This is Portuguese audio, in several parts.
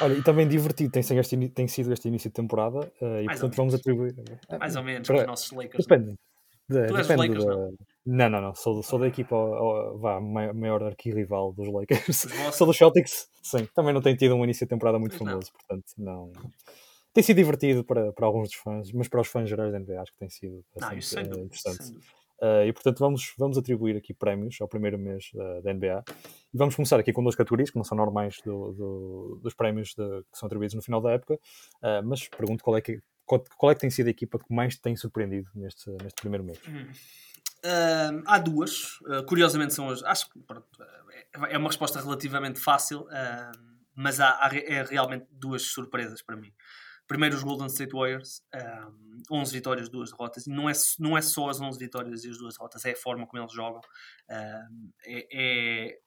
Olha, e também divertido tem, este, tem sido este início de temporada uh, e mais portanto vamos atribuir. Mais ou menos, para... os nossos Lakers. Depende. De, tu és depende Lakers, da... não? Não, não, não. Sou, sou da equipa vá, maior arquirrival dos Lakers. sou dos Celtics, sim. Também não tem tido um início de temporada muito pois famoso, não. portanto, não. Tem sido divertido para, para alguns dos fãs, mas para os fãs gerais da NBA acho que tem sido bastante não, interessante. Uh, e portanto vamos, vamos atribuir aqui prémios ao primeiro mês uh, da NBA. E vamos começar aqui com duas categorias que não são normais do, do, dos prémios de, que são atribuídos no final da época, uh, mas pergunto qual é, que, qual, qual, é que tem sido a equipa que mais tem surpreendido neste, neste primeiro mês. Hum. há duas, curiosamente são as. Acho que pronto, é uma resposta relativamente fácil, mas há, há, é realmente duas surpresas para mim primeiro os Golden State Warriors, um, 11 vitórias, duas derrotas. E não é, não é só as 11 vitórias e as duas derrotas, é a forma como eles jogam. Um, é, é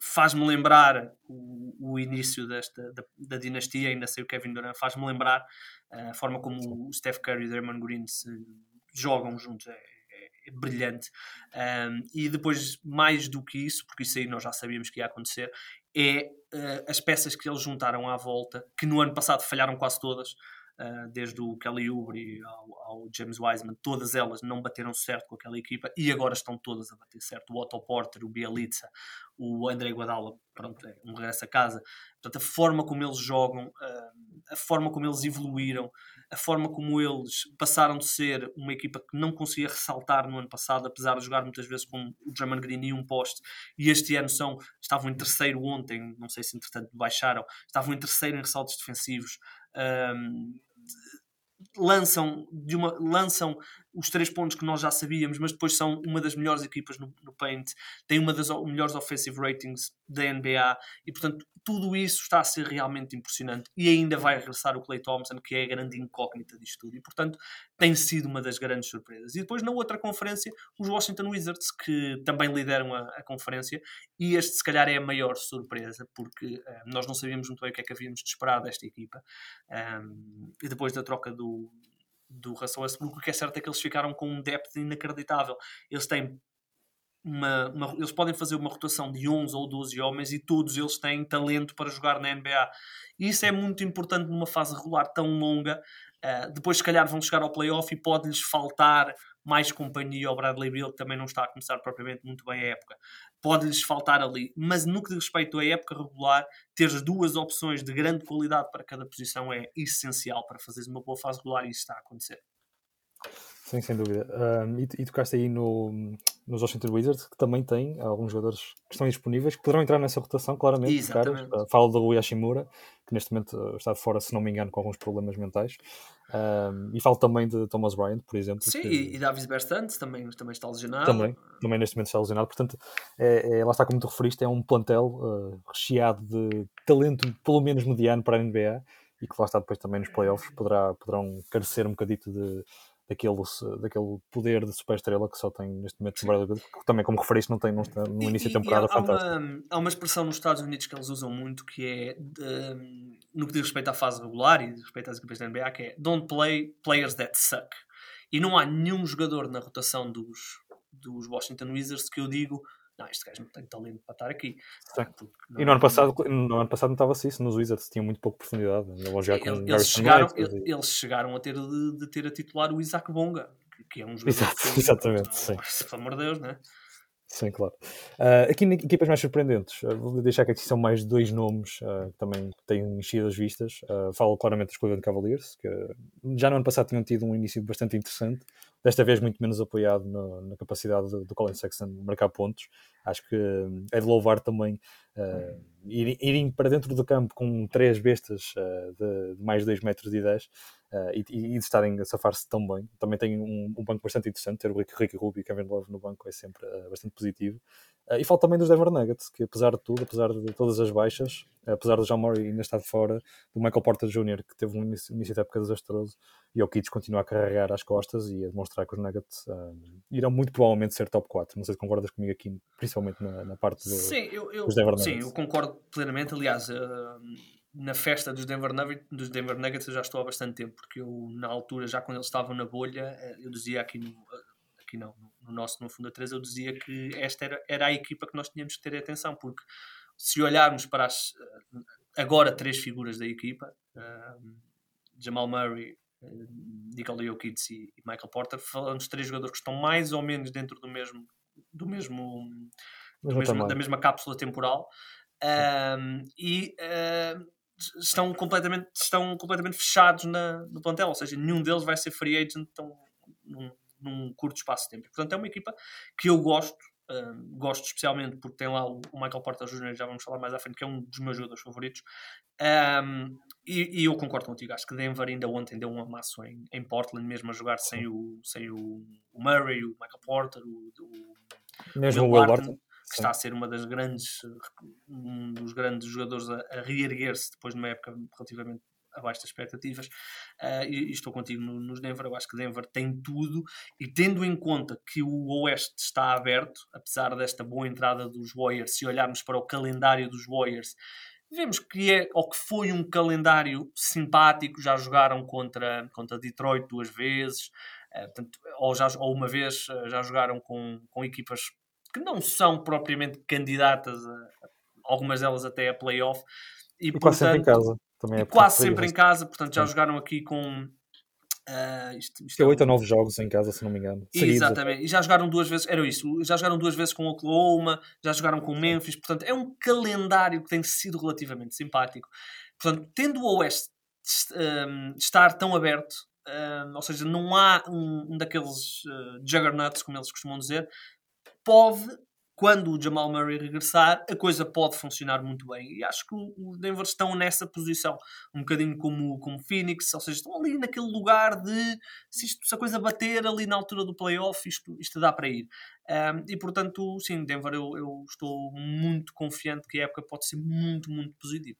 faz-me lembrar o, o início desta, da, da, dinastia, ainda sei o Kevin Durant, faz-me lembrar uh, a forma como o Steph Curry e o Draymond Green se jogam juntos. É, é, é brilhante. Um, e depois, mais do que isso, porque isso aí nós já sabíamos que ia acontecer, é uh, as peças que eles juntaram à volta, que no ano passado falharam quase todas, uh, desde o Kelly Oubre ao, ao, James Wiseman, todas elas não bateram certo com aquela equipa e agora estão todas a bater certo. O Otto Porter, o Bielitsa, o André Guadala, pronto, é um regresso a casa. Portanto, a forma como eles jogam, uh, a forma como eles evoluíram, a forma como eles passaram de ser uma equipa que não conseguia ressaltar no ano passado, apesar de jogar muitas vezes com o German Green e um poste, e este ano são, estavam em terceiro ontem, não sei se entretanto baixaram, estavam em terceiro em ressaltos defensivos. Um, lançam, de uma, lançam os três pontos que nós já sabíamos, mas depois são uma das melhores equipas no, no Paint, têm uma das melhores offensive ratings da NBA e, portanto, tudo isso está a ser realmente impressionante. E ainda vai regressar o Clay Thompson, que é a grande incógnita disto tudo, e, portanto, tem sido uma das grandes surpresas. E depois, na outra conferência, os Washington Wizards, que também lideram a, a conferência, e este, se calhar, é a maior surpresa, porque uh, nós não sabíamos muito bem o que é que havíamos de esperar desta equipa. Um, e depois da troca do, do Russell Westbrook, o que é certo é que eles ficaram com um depth inacreditável. Eles têm uma, uma, eles podem fazer uma rotação de 11 ou 12 homens e todos eles têm talento para jogar na NBA. E isso é muito importante numa fase regular tão longa. Uh, depois, se calhar, vão chegar ao playoff e pode-lhes faltar mais companhia ao Bradley Beal, que também não está a começar propriamente muito bem a época. Pode-lhes faltar ali. Mas no que diz respeito à época regular, ter duas opções de grande qualidade para cada posição é essencial para fazeres uma boa fase regular e isso está a acontecer. Sim, sem dúvida. Um, e, e tocaste aí no, nos Washington Wizards, que também tem alguns jogadores que estão disponíveis, que poderão entrar nessa rotação, claramente. Caras. Uh, falo do Yashimura, que neste momento uh, está de fora, se não me engano, com alguns problemas mentais. Um, e falo também de Thomas Bryant, por exemplo. Sim, que... e Davis Bertans também, também está lesionado. Também, também neste momento está lesionado. Portanto, é, é, lá está como tu referiste, é um plantel uh, recheado de talento, pelo menos mediano, para a NBA e que lá está depois também nos playoffs poderá, poderão carecer um bocadito de daquele, daquele poder de super-estrela que só tem neste momento o Bradley que também, como referiste, não tem no início da temporada há, fantástica. Uma, há uma expressão nos Estados Unidos que eles usam muito que é, de, no que diz respeito à fase regular e respeito às equipas da NBA, que é Don't play players that suck. E não há nenhum jogador na rotação dos, dos Washington Wizards que eu digo não, este gajo não tem talento para estar aqui. e no ano, passado, no ano passado notava-se isso nos Wizards, tinham muito pouco profundidade. Jogar com eles, chegaram, e... eles chegaram a ter de, de, ter a titular o Isaac Bonga, que é um jogador. Exato, exatamente, não, sim. Pelo amor de Deus, não é? Sim, claro. Uh, aqui equipas mais surpreendentes, uh, vou deixar que aqui são mais dois nomes uh, que também têm enchido as vistas. falo claramente dos Cleveland Cavaliers, que já no ano passado tinham tido um início bastante interessante, desta vez muito menos apoiado no, na capacidade do, do Colin Sexton marcar pontos. Acho que é de louvar também uh, ir, irem para dentro do campo com três bestas uh, de, de, mais de 2 metros e 10 uh, e, e, de estarem a safar-se tão bem. Também tem um, um, banco bastante interessante, ter o Rick, Rick Rubio e Kevin Love no banco é sempre bastante positivo. e falo também dos Denver Nuggets, que apesar de tudo, apesar de todas as baixas, apesar do John Murray ainda estar fora, do Michael Porter Jr., que teve um início, início de época desastroso, e o Kids continua a carregar às costas e a demonstrar que os Nuggets irão muito provavelmente ser top 4. Não sei se concordas comigo aqui, principalmente na, na parte do, sim, eu, eu, dos Denver Nuggets. Sim, eu concordo plenamente. Aliás, uh, na festa dos Denver, Nuggets, dos Denver Nuggets eu já estou há bastante tempo, porque eu, na altura, já quando eles estavam na bolha, eh, eu dizia aqui no, aqui não, no nosso, no Funda 3, eu dizia que esta era, era a equipa que nós tínhamos que ter atenção, porque se olharmos para as, agora três figuras da equipa, uh, Jamal Murray, uh, Nikola Jokic e, Michael Porter, falando de três jogadores que estão mais ou menos dentro do mesmo, do mesmo, do mesmo da mesma cápsula temporal. Um, e uh, estão completamente, estão completamente fechados na, no plantel, ou seja, nenhum deles vai ser free agent tão, num, num curto espaço de tempo. Portanto, é uma equipa que eu gosto, gosto especialmente porque tem lá o, Michael Porter Jr., já vamos falar mais à frente, que é um dos meus jogadores favoritos. Um, e, e, eu concordo contigo, acho que Denver ainda ontem deu um amasso em, em Portland, mesmo a jogar sem o, sem o, o Murray, o Michael Porter, o, o mesmo o Will Barton que está a ser uma das grandes, um dos grandes jogadores a, a reerguer-se depois de uma época relativamente abaixo das expectativas. Uh, e, e, estou contigo no, nos Denver. Eu acho que Denver tem tudo. E tendo em conta que o Oeste está aberto, apesar desta boa entrada dos Warriors, se olharmos para o calendário dos Warriors, vemos que é ou que foi um calendário simpático. Já jogaram contra, contra Detroit duas vezes. Uh, portanto, ou, já, ou uma vez uh, já jogaram com, com equipas que não são propriamente candidatas, a, algumas delas até a playoff. E, e portanto, quase sempre em casa. Também é quase sempre em casa, portanto já jogaram aqui com. Uh, isto, isto é 8 ou 9 jogos em casa, se não me engano. Exatamente, e já jogaram duas vezes, era isso, já jogaram duas vezes com Oklahoma, já jogaram com Memphis, portanto é um calendário que tem sido relativamente simpático. Portanto, tendo o Oeste um, estar tão aberto, um, ou seja, não há um, um daqueles uh, juggernauts, como eles costumam dizer, pode, quando o Jamal Murray regressar, a coisa pode funcionar muito bem. E acho que os Denver estão nessa posição, um bocadinho como, como Phoenix, ou seja, estão ali naquele lugar de se, isto, se a coisa bater ali na altura do playoff, isto, isto dá para ir. Um, e portanto, sim, Denver, eu, eu estou muito confiante que a época pode ser muito, muito positiva.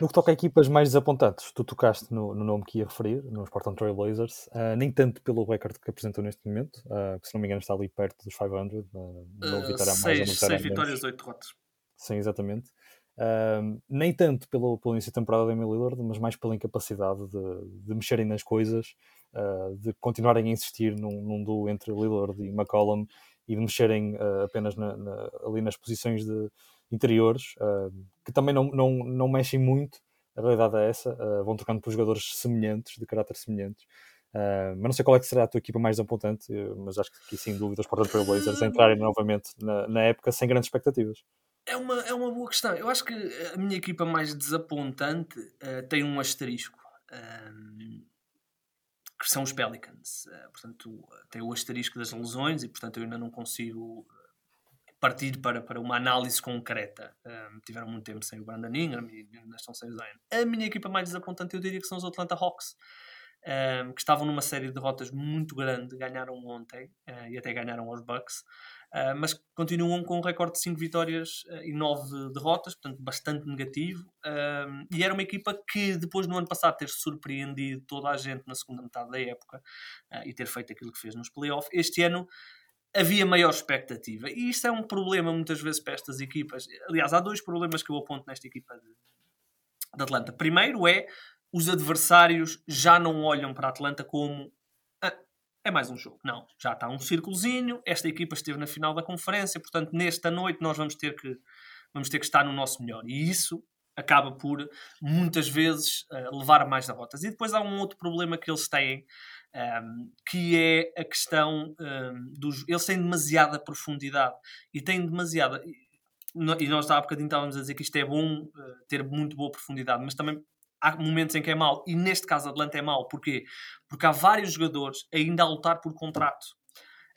No que toca a equipas mais desapontantes, tu tocaste no, no nome que ia referir, nos Portland Trail Blazers, uh, nem tanto pelo recorde que apresentam neste momento, uh, que se não me engano está ali perto dos 500, uh, uh vitória seis, seis vitórias, oito derrotas. Sim, exatamente. Uh, nem tanto pelo, pelo início da temporada da Emily Lillard, mas mais pela incapacidade de, de mexerem nas coisas, uh, de continuarem a insistir num, num duo entre Lillard e McCollum e de mexerem uh, apenas na, na, ali nas posições de, interiores, uh, que também não, não, não mexem muito, a realidade é essa, uh, vão trocando por jogadores semelhantes, de caráter semelhantes. Uh, mas não sei qual é que será a tua equipa mais apontante, mas acho que aqui sem dúvida os Portland Trail Blazers entrarem novamente na, na, época sem grandes expectativas. É uma, é uma boa questão. Eu acho que a minha equipa mais desapontante tem um asterisco. que são os Pelicans. portanto, tem o asterisco das lesões e, portanto, eu ainda não consigo partir para, para uma análise concreta. Um, tiveram muito tempo sem o Brandon Ingram e estão sem o Zion. A minha equipa mais desapontante eu diria que são os Atlanta Hawks, um, que estavam numa série de derrotas muito grande, ganharam ontem uh, e até ganharam aos Bucks. Uh, mas continuam com um recorde de 5 vitórias uh, e 9 derrotas, portanto bastante negativo. Uh, e era uma equipa que, depois no ano passado ter surpreendido toda a gente na segunda metade da época e ter feito aquilo que fez nos playoffs, este ano havia maior expectativa. E isto é um problema muitas vezes para estas equipas. Aliás, há dois problemas que eu aponto nesta equipa de, de Atlanta. Primeiro é os adversários já não olham para a Atlanta como ah, é mais um jogo. Não, já está um círculozinho. Esta equipa esteve na final da conferência, portanto, nesta noite nós vamos ter que, vamos ter que estar no nosso melhor. E isso acaba por muitas vezes uh, levar a mais derrotas. E depois há um outro problema que eles têm um, que é a questão um, dos. Eles têm demasiada profundidade e têm demasiada. E nós há bocadinho estávamos a dizer que isto é bom uh, ter muito boa profundidade, mas também há momentos em que é mau, e neste caso Atlanta é mau, porquê? Porque há vários jogadores ainda a lutar por contrato.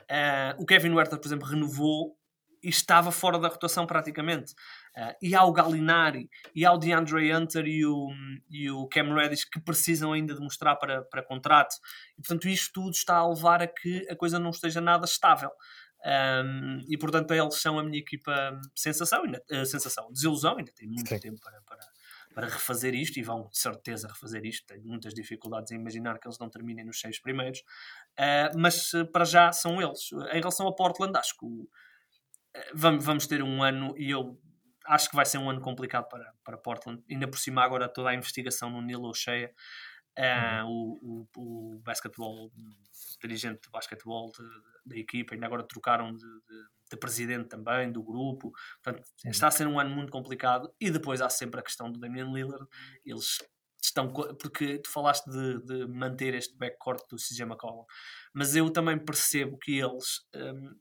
Uh, o Kevin Huerta, por exemplo, renovou e estava fora da rotação praticamente. Uh, e há o Gallinari, e há o DeAndre Hunter e o, e o Cam Reddish que precisam ainda de mostrar para, para contrato. E portanto, isto tudo está a levar a que a coisa não esteja nada estável. Um, e portanto, eles são a minha equipa sensação, ainda, uh, sensação, desilusão. Ainda tem muito Sim. tempo para, para, para refazer isto e vão de certeza refazer isto. Tenho muitas dificuldades em imaginar que eles não terminem nos seis primeiros, uh, mas para já são eles. Em relação a Portland, acho que o, vamos, vamos ter um ano e eu acho que vai ser um ano complicado para, para Portland. Ainda por cima, agora toda a investigação no Nilo cheia. Uh, o, o, o dirigente de basquetebol da equipa, ainda agora trocaram de, de, de presidente também, do grupo. Portanto, está a ser um ano muito complicado. E depois há sempre a questão do Damian Lillard. Eles estão. Porque tu falaste de, de manter este backcourt do CJ McCollum, mas eu também percebo que eles. Um,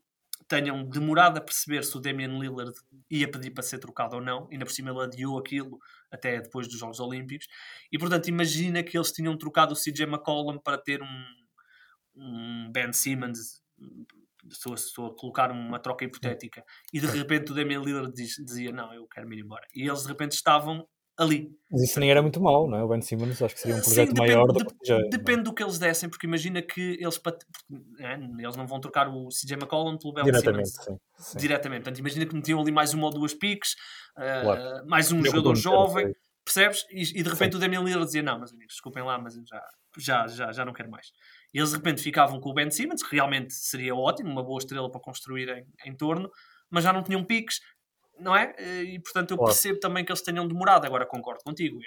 tenham demorado a perceber se o Damian Lillard ia pedir para ser trocado ou não, ainda por cima ele adiou aquilo até depois dos Jogos Olímpicos, e portanto imagina que eles tinham trocado o CJ McCollum para ter um, um Ben Simmons, estou, estou a colocar uma troca hipotética, e de repente o Damian Lillard diz, dizia não, eu quero me ir embora, e eles de repente estavam ali. Mas isso nem era muito mau, não é? O Ben Simmons acho que seria um projeto Sim, depende, maior. De, do já, depende do que eles dessem, porque imagina que eles, é, eles não vão trocar o CJ McCollum pelo Ben Simmons. Sim, sim. Diretamente. Portanto, imagina que metiam ali mais uma ou duas piques, uh, claro. mais um jogador jovem, percebes? E, e, de repente sim. o Damian Lillard dizia: Não, meus amigos, desculpem lá, mas já, já, já, já não quero mais. E eles de repente ficavam com o Ben Simmons, que realmente seria ótimo, uma boa estrela para construir em, em torno, mas já não tinham piques, não é? Eh, e portanto eu claro. percebo também que eles tenham demorado, agora concordo contigo.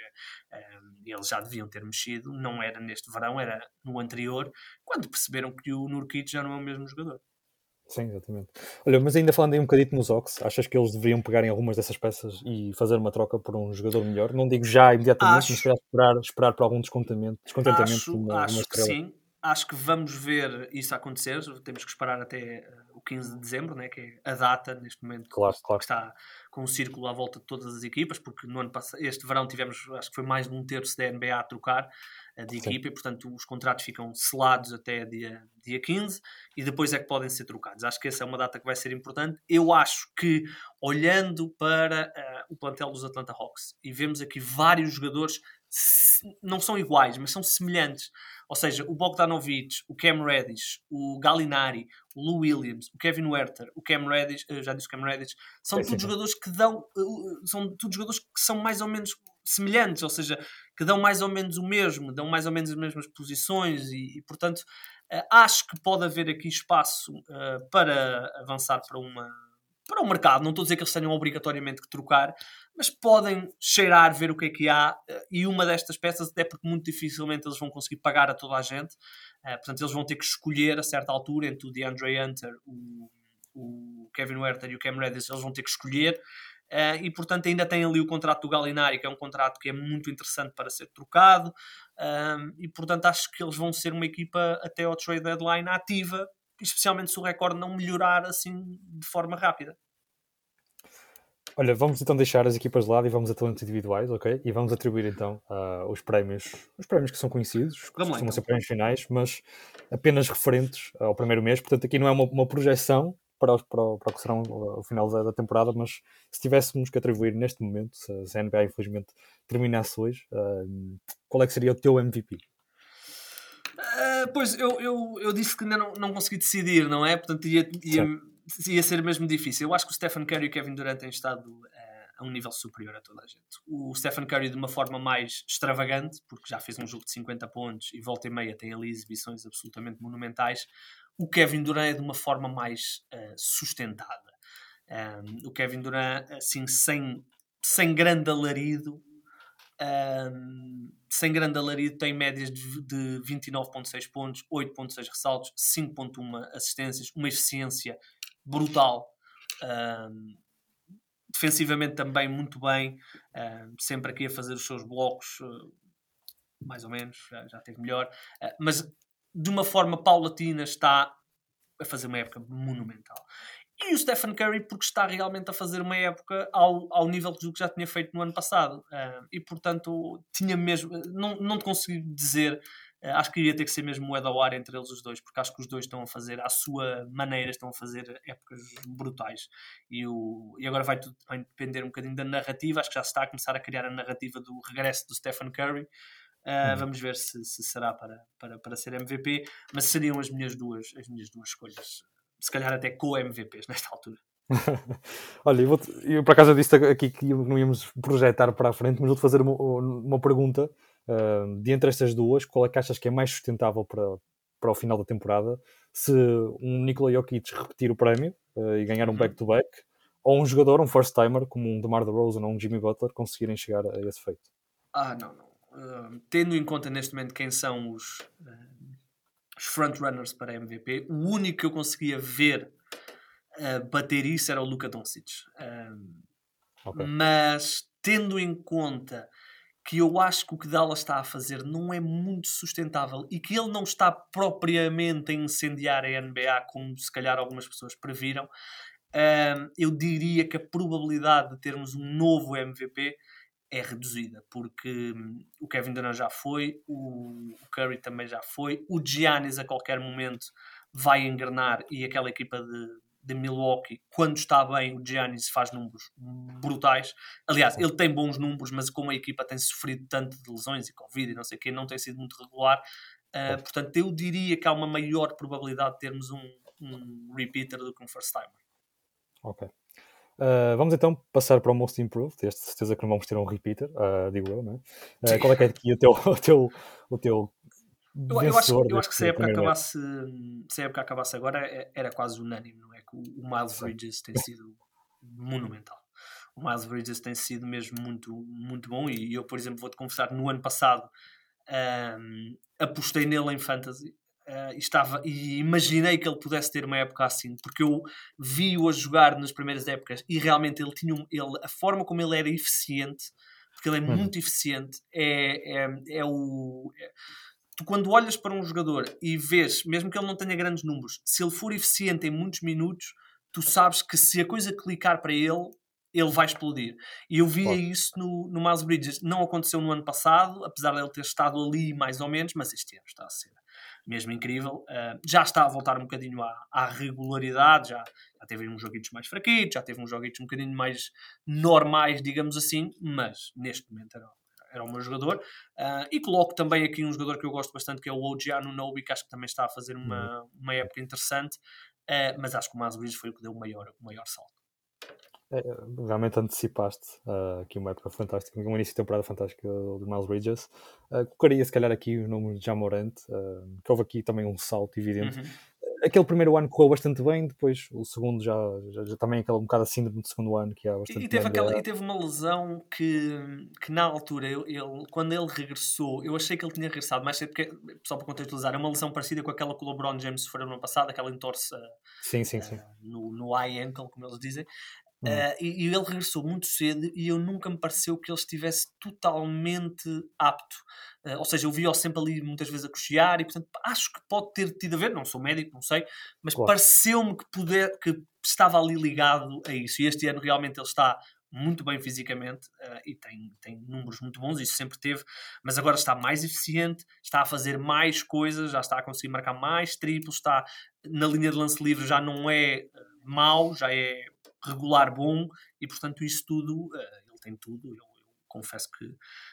É, é, eles já deviam ter mexido, não era neste verão, era no anterior, quando perceberam que o Nurkic já não é o mesmo jogador. Sim, exatamente. Olha, mas ainda falando aí um bocadinho nos Ox, achas que eles deveriam pegar em algumas dessas peças e fazer uma troca por um jogador melhor? Não digo já imediatamente, acho, mas esperar, esperar por algum descontentamento, descontentamento acho, uma, acho uma que sim, acho que vamos ver isso acontecer. Temos que esperar até o 15 de dezembro, né, que é a data neste momento claro, claro. que está com um círculo à volta de todas as equipas, porque no ano passado, este verão tivemos, acho que foi mais de um terço da NBA a trocar uh, de equipa, e portanto os contratos ficam selados até dia, dia 15 e depois é que podem ser trocados. Acho que essa é uma data que vai ser importante. Eu acho que, olhando para uh, o plantel dos Atlanta Hawks, e vemos aqui vários jogadores não são iguais, mas são semelhantes. Ou seja, o Bogdanovich, o Cam Reddish, o Gallinari, o Lou Williams, o Kevin Werther, o Cam Reddish, já disse o Cam Reddish, são todos jogadores que dão, são todos jogadores que são mais ou menos semelhantes, ou seja, que dão mais ou menos o mesmo, dão mais ou menos as mesmas posições e, e portanto, eh, acho que pode haver aqui espaço uh, para avançar para uma para o mercado. Não estou a dizer que eles tenham obrigatoriamente que trocar, mas podem cheirar, ver o que é que há. Eh, e uma destas peças, até porque muito dificilmente eles vão conseguir pagar a toda a gente, uh, portanto, eles vão ter que escolher a certa altura entre o DeAndre Hunter, o, o Kevin Werther e o Cam Reddish, eles vão ter que escolher. Uh, e portanto ainda tem ali o contrato do Galinari, que é um contrato que é muito interessante para ser trocado, e portanto acho que eles vão ser uma equipa até ao trade deadline ativa, especialmente se o recorde não melhorar assim de forma rápida. Olha, vamos então deixar as equipas de lado e vamos a talentos individuais, ok? E vamos atribuir então uh, os prémios, os prémios que são conhecidos, que costumam então. ser prémios finais, mas apenas referentes ao primeiro mês. Portanto, aqui não é uma, uma projeção para, para, para o que será o final da, da, temporada, mas se tivéssemos que atribuir neste momento, se, se a NBA infelizmente terminasse hoje, uh, qual é que seria o teu MVP? Uh, pois, eu, eu, eu disse que ainda não, não consegui decidir, não é? Portanto, ia, ia, ia ser mesmo difícil. Eu acho que o Stephen Curry e o Kevin Durant têm estado uh, a um nível superior a toda a gente. O Stephen Curry de uma forma mais extravagante, porque já fez um jogo de 50 pontos e volta e meia tem ali exibições absolutamente monumentais. O Kevin Durant é de uma forma mais uh, sustentada. Um, o Kevin Durant, assim, sem, sem grande alarido, um, sem grande alarido, tem médias de, de 29,6 pontos, 8,6 ressaltos, 5,1 assistências, uma eficiência brutal. Um, defensivamente também muito bem, um, sempre aqui a fazer os seus blocos, uh, mais ou menos, já, já teve melhor, uh, mas de uma forma paulatina está a fazer uma época monumental. E o Stephen Curry porque está realmente a fazer uma época ao, ao nível do que já tinha feito no ano passado. Uh, e portanto, tinha mesmo. Não, não te consigo dizer. Uh, acho que iria ter que ser mesmo moeda ao ar entre eles os dois, porque acho que os dois estão a fazer, à sua maneira, estão a fazer épocas brutais. E, o, e agora vai tudo vai depender um bocadinho da narrativa. Acho que já se está a começar a criar a narrativa do regresso do Stephen Curry. Uh, Vamos ver se, se, será para, para, para ser MVP, mas seriam as minhas duas, as minhas duas escolhas se calhar até co-MVPs nesta altura. Olha, eu, eu, por acaso disse aqui que não íamos projetar para a frente, mas vou-te fazer uma, uma pergunta. Uh, de entre estas duas, qual é que achas que é mais sustentável para, para o final da temporada? Se um Nikola Jokic repetir o prémio uh, e ganhar um uhum. back-to-back, -back, ou um jogador, um first-timer, como um DeMar DeRozan ou um Jimmy Butler, conseguirem chegar a esse feito? Ah, não, não. Uh, tendo em conta neste momento quem são os os frontrunners para MVP. O único que eu conseguia ver a bater isso era o Luka Doncic. okay. Mas tendo em conta que eu acho que o que Dallas está a fazer não é muito sustentável e que ele não está propriamente a incendiar a NBA como se calhar algumas pessoas previram, eu diria que a probabilidade de termos um novo MVP é reduzida, porque hum, o Kevin Durant já foi, o, Curry também já foi, o Giannis a qualquer momento vai engrenar e aquela equipa de, de Milwaukee, quando está bem, o Giannis faz números brutais. Aliás, ele tem bons números, mas como a equipa tem sofrido tanto de lesões e Covid e não sei o que, não tem sido muito regular. Uh, portanto, eu diria que há uma maior probabilidade de termos um, um repeater do que um first timer. Ok. Uh, vamos então passar para o Most Improved. Este certeza que não vamos ter um repeater, uh, digo eu, não é? Uh, qual é que é aqui o teu, o teu, o teu eu, eu, acho, eu acho que se a época acabasse, se a época acabasse agora é, era quase unânime, não é? Que o, o Miles Bridges tem sido monumental. O Miles Bridges tem sido mesmo muito, muito bom e eu, por exemplo, vou-te confessar, no ano passado um, apostei nele em Fantasy Uh, estava, e imaginei que ele pudesse ter uma época assim, porque eu vi-o a jogar nas primeiras épocas e realmente ele tinha um, ele, a forma como ele era eficiente, porque ele é uhum. muito eficiente, é, é, é o. É, tu, quando olhas para um jogador e vês, mesmo que ele não tenha grandes números, se ele for eficiente em muitos minutos, tu sabes que se a coisa clicar para ele, ele vai explodir. E eu via isso no, no Miles Bridges. Não aconteceu no ano passado, apesar de ele ter estado ali mais ou menos, mas este ano está a ser mesmo incrível. Uh, já está a voltar um bocadinho à, à regularidade, já, já teve uns joguitos mais fraquitos, já teve uns joguitos um bocadinho mais normais, digamos assim, mas neste momento era, era o meu jogador. Uh, e coloco também aqui um jogador que eu gosto bastante, que é o OG Anunobi, que acho que também está a fazer uma, uhum. uma época interessante, uh, mas acho que o Miles foi o que deu o maior, o maior salto. É, realmente antecipaste uh, aqui uma época fantástica, um início de temporada fantástica do Miles Bridges. Uh, colocaria se calhar aqui o nome de Jamorant, uh, que houve aqui também um salto evidente. Uhum. Aquele primeiro ano correu bastante bem, depois o segundo já, já, já também aquele um bocado assim do segundo ano que é bastante e, teve aquela, e teve uma lesão que, que na altura, ele, quando ele regressou, eu achei que ele tinha regressado mais cedo, porque, só para contextualizar, é uma lesão parecida com aquela que o LeBron James sofreu no ano passado, aquela entorse sim, sim, sim. no, no high ankle, como eles dizem. Uh, e, e, ele regressou muito cedo e eu nunca me pareceu que ele estivesse totalmente apto. Uh, ou seja, eu vi-o sempre ali muitas vezes a cochear e, portanto, acho que pode ter tido a ver. Não sou médico, não sei, mas claro. pareceu-me que, poder, que estava ali ligado a isso. E este ano realmente ele está muito bem fisicamente uh, e tem, tem números muito bons, isso sempre teve, mas agora está mais eficiente, está a fazer mais coisas, já está a conseguir marcar mais triplos, está na linha de lance livre, já não é mau, já é regular bom e portanto isso tudo uh, ele tem tudo. Eu, eu, confesso que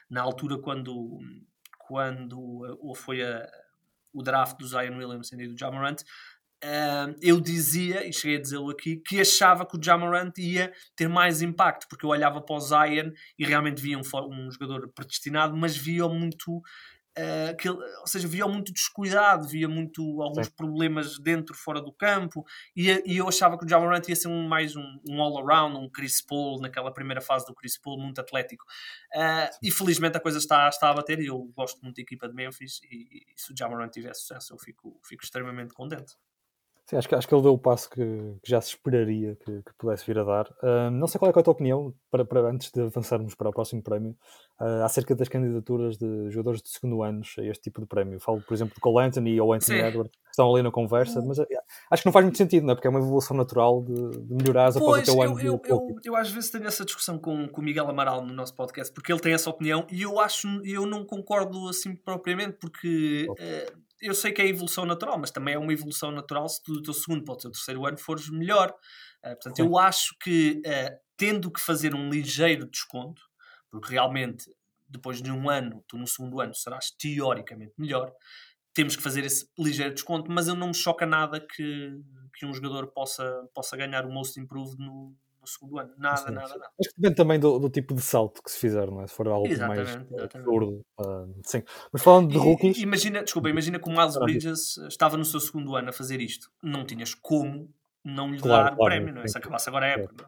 na altura quando quando uh, foi a, o draft do Zion Williamson e do Jamarant uh, eu dizia e cheguei a dizê-lo aqui que achava que o Jamarant ia ter mais impacto porque eu olhava para o Zion e realmente via um, um jogador predestinado mas via muito Uh, que ou seja, via muito descuidado, via muito alguns Sim. problemas dentro, fora do campo, e, e eu achava que o Jamarant ia ser um, mais um, um all-around, um Chris Paul, naquela primeira fase do Chris Paul, muito atlético. Uh, e felizmente a coisa está, está a bater, e eu gosto muito da equipa de Memphis, e, e se o Jamarant tiver sucesso, eu fico, fico extremamente contente. Sim, acho que, acho que ele deu o passo que, que já se esperaria que, que, pudesse vir a dar. Uh, não sei qual é, é a tua opinião, para, para, antes de avançarmos para o próximo prémio, uh, acerca das candidaturas de jogadores de segundo anos a este tipo de prémio. Falo, por exemplo, de Cole Anthony ou Anthony Sim. Edwards, que estão ali na conversa, mas uh, acho que não faz muito sentido, não é? porque é uma evolução natural de, de melhorar após o teu ano. Eu, eu, eu, eu, às vezes tenho essa discussão com, com o Miguel Amaral no nosso podcast, porque ele tem essa opinião e eu acho, eu não concordo assim propriamente, porque eu sei que é evolução natural, mas também é uma evolução natural se tu do teu segundo para o teu terceiro ano fores melhor. Uh, portanto, Sim. eu acho que uh, tendo que fazer um ligeiro desconto, porque realmente depois de um ano, tu no segundo ano serás teoricamente melhor, temos que fazer esse ligeiro desconto, mas eu não me choca nada que, que um jogador possa, possa ganhar o Most Improved no, no segundo ano. Nada, sim, nada, sim. nada. Acho que depende também do, do, tipo de salto que se fizer, não é? Se for algo exatamente, mais absurdo. Uh, sim. Mas falando de rookies. Imagina, desculpa, imagina que o Miles Bridges estava no seu segundo ano a fazer isto. Não tinhas como não lhe claro, dar o prémio, não é? Se acabasse agora a época.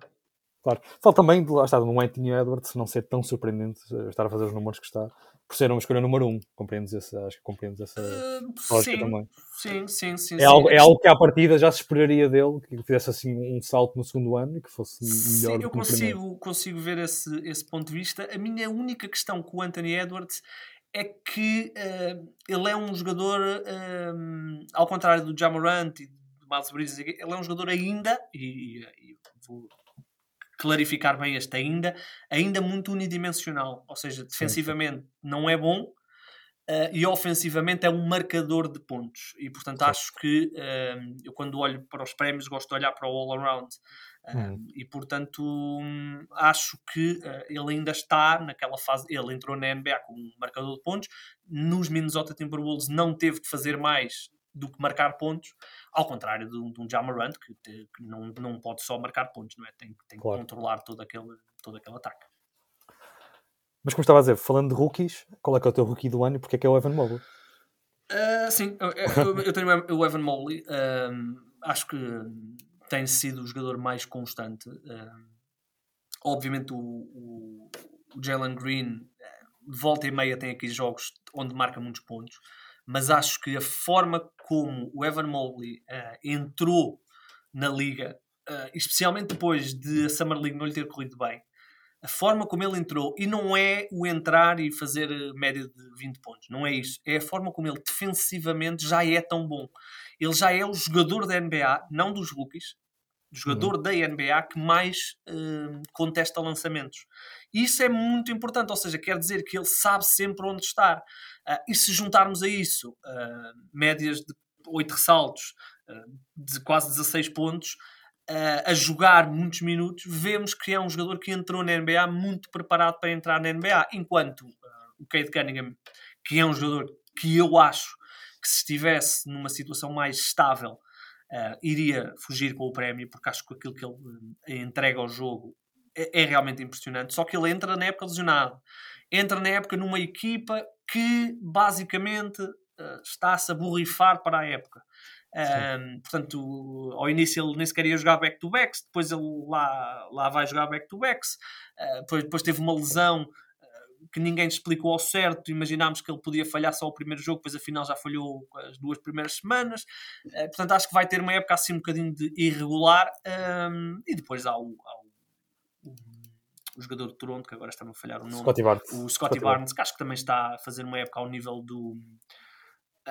Claro. Fala também, de, lá está, no Anthony Edwards não ser tão surpreendente uh, estar a fazer os números que está, por ser uma escolha número um. Compreendes essa, acho que compreendes essa uh, sim, também. Sim, sim, sim. É, sim. Algo, é algo que à partida já se esperaria dele, que fizesse assim um salto no segundo ano e que fosse melhor. Sim, eu consigo, consigo ver esse, esse ponto de vista. A minha única questão com o Anthony Edwards é que uh, ele é um jogador, uh, ao contrário do Jamorant e do Miles Bridges, ele é um jogador ainda, e, e vou clarificar bem este ainda, ainda muito unidimensional, ou seja, defensivamente sim. não é bom uh, e ofensivamente é um marcador de pontos. E portanto sim. acho que uh, eu quando olho para os prémios gosto de olhar para o all-around. Uh, hum. E portanto um, acho que ele ainda está naquela fase. Ele entrou na NBA como marcador de pontos, nos Minnesota Timberwolves não teve que fazer mais do que marcar pontos, ao contrário de um, de um Jamarant, que, te, que, não, não pode só marcar pontos, não é? tem, tem claro. que controlar todo aquele, todo aquele ataque. Mas como estava a dizer, falando de rookies, qual é que é o teu rookie do ano e porque é que é o Evan Mobley? Uh, sim, eu, eu, tenho o Evan Mobley, uh, acho que tem sido o jogador mais constante. Uh, obviamente o, o, o Jalen Green volta e meia tem aqui jogos onde marca muitos pontos mas acho que a forma como o Evan Mobley uh, entrou na liga, uh, especialmente depois de a Summer League não lhe ter corrido bem, a forma como ele entrou, e não é o entrar e fazer eh, média de 20 pontos, não é isso, é a forma como ele defensivamente já é tão bom. Ele já é o jogador da NBA, não dos rookies, jogador uhum. da NBA que mais uh, contesta lançamentos. Isso é muito importante, ou seja, quer dizer que ele sabe sempre onde estar. Uh, e se juntarmos a isso uh, médias de 8 ressaltos, de quase 16 pontos, a jogar muitos minutos, vemos que é um jogador que entrou na NBA muito preparado para entrar na NBA, enquanto o Cade Cunningham, que é um jogador que eu acho que se estivesse numa situação mais estável iria fugir com o prémio, porque acho que aquilo que ele entrega ao jogo é, é, realmente impressionante. Só que ele entra na época lesionado, entra na época numa equipa que basicamente uh, está-se a borrifar para a época. Um, portanto, ao início ele nem sequer ia jogar back-to-backs, depois ele lá, lá vai jogar back-to-backs, uh, depois, depois teve uma lesão que ninguém explicou ao certo. Imaginámos que ele podia falhar só o primeiro jogo, depois afinal já falhou as duas primeiras semanas. Uh, portanto, acho que vai ter uma época assim um bocadinho de irregular. Um, e depois há o, há o, jogador de Toronto, que agora está a falhar o nome. Scotty Barnes. O Scotty, Scotty Barnes, Barnes, que acho que também está a fazer uma época ao nível do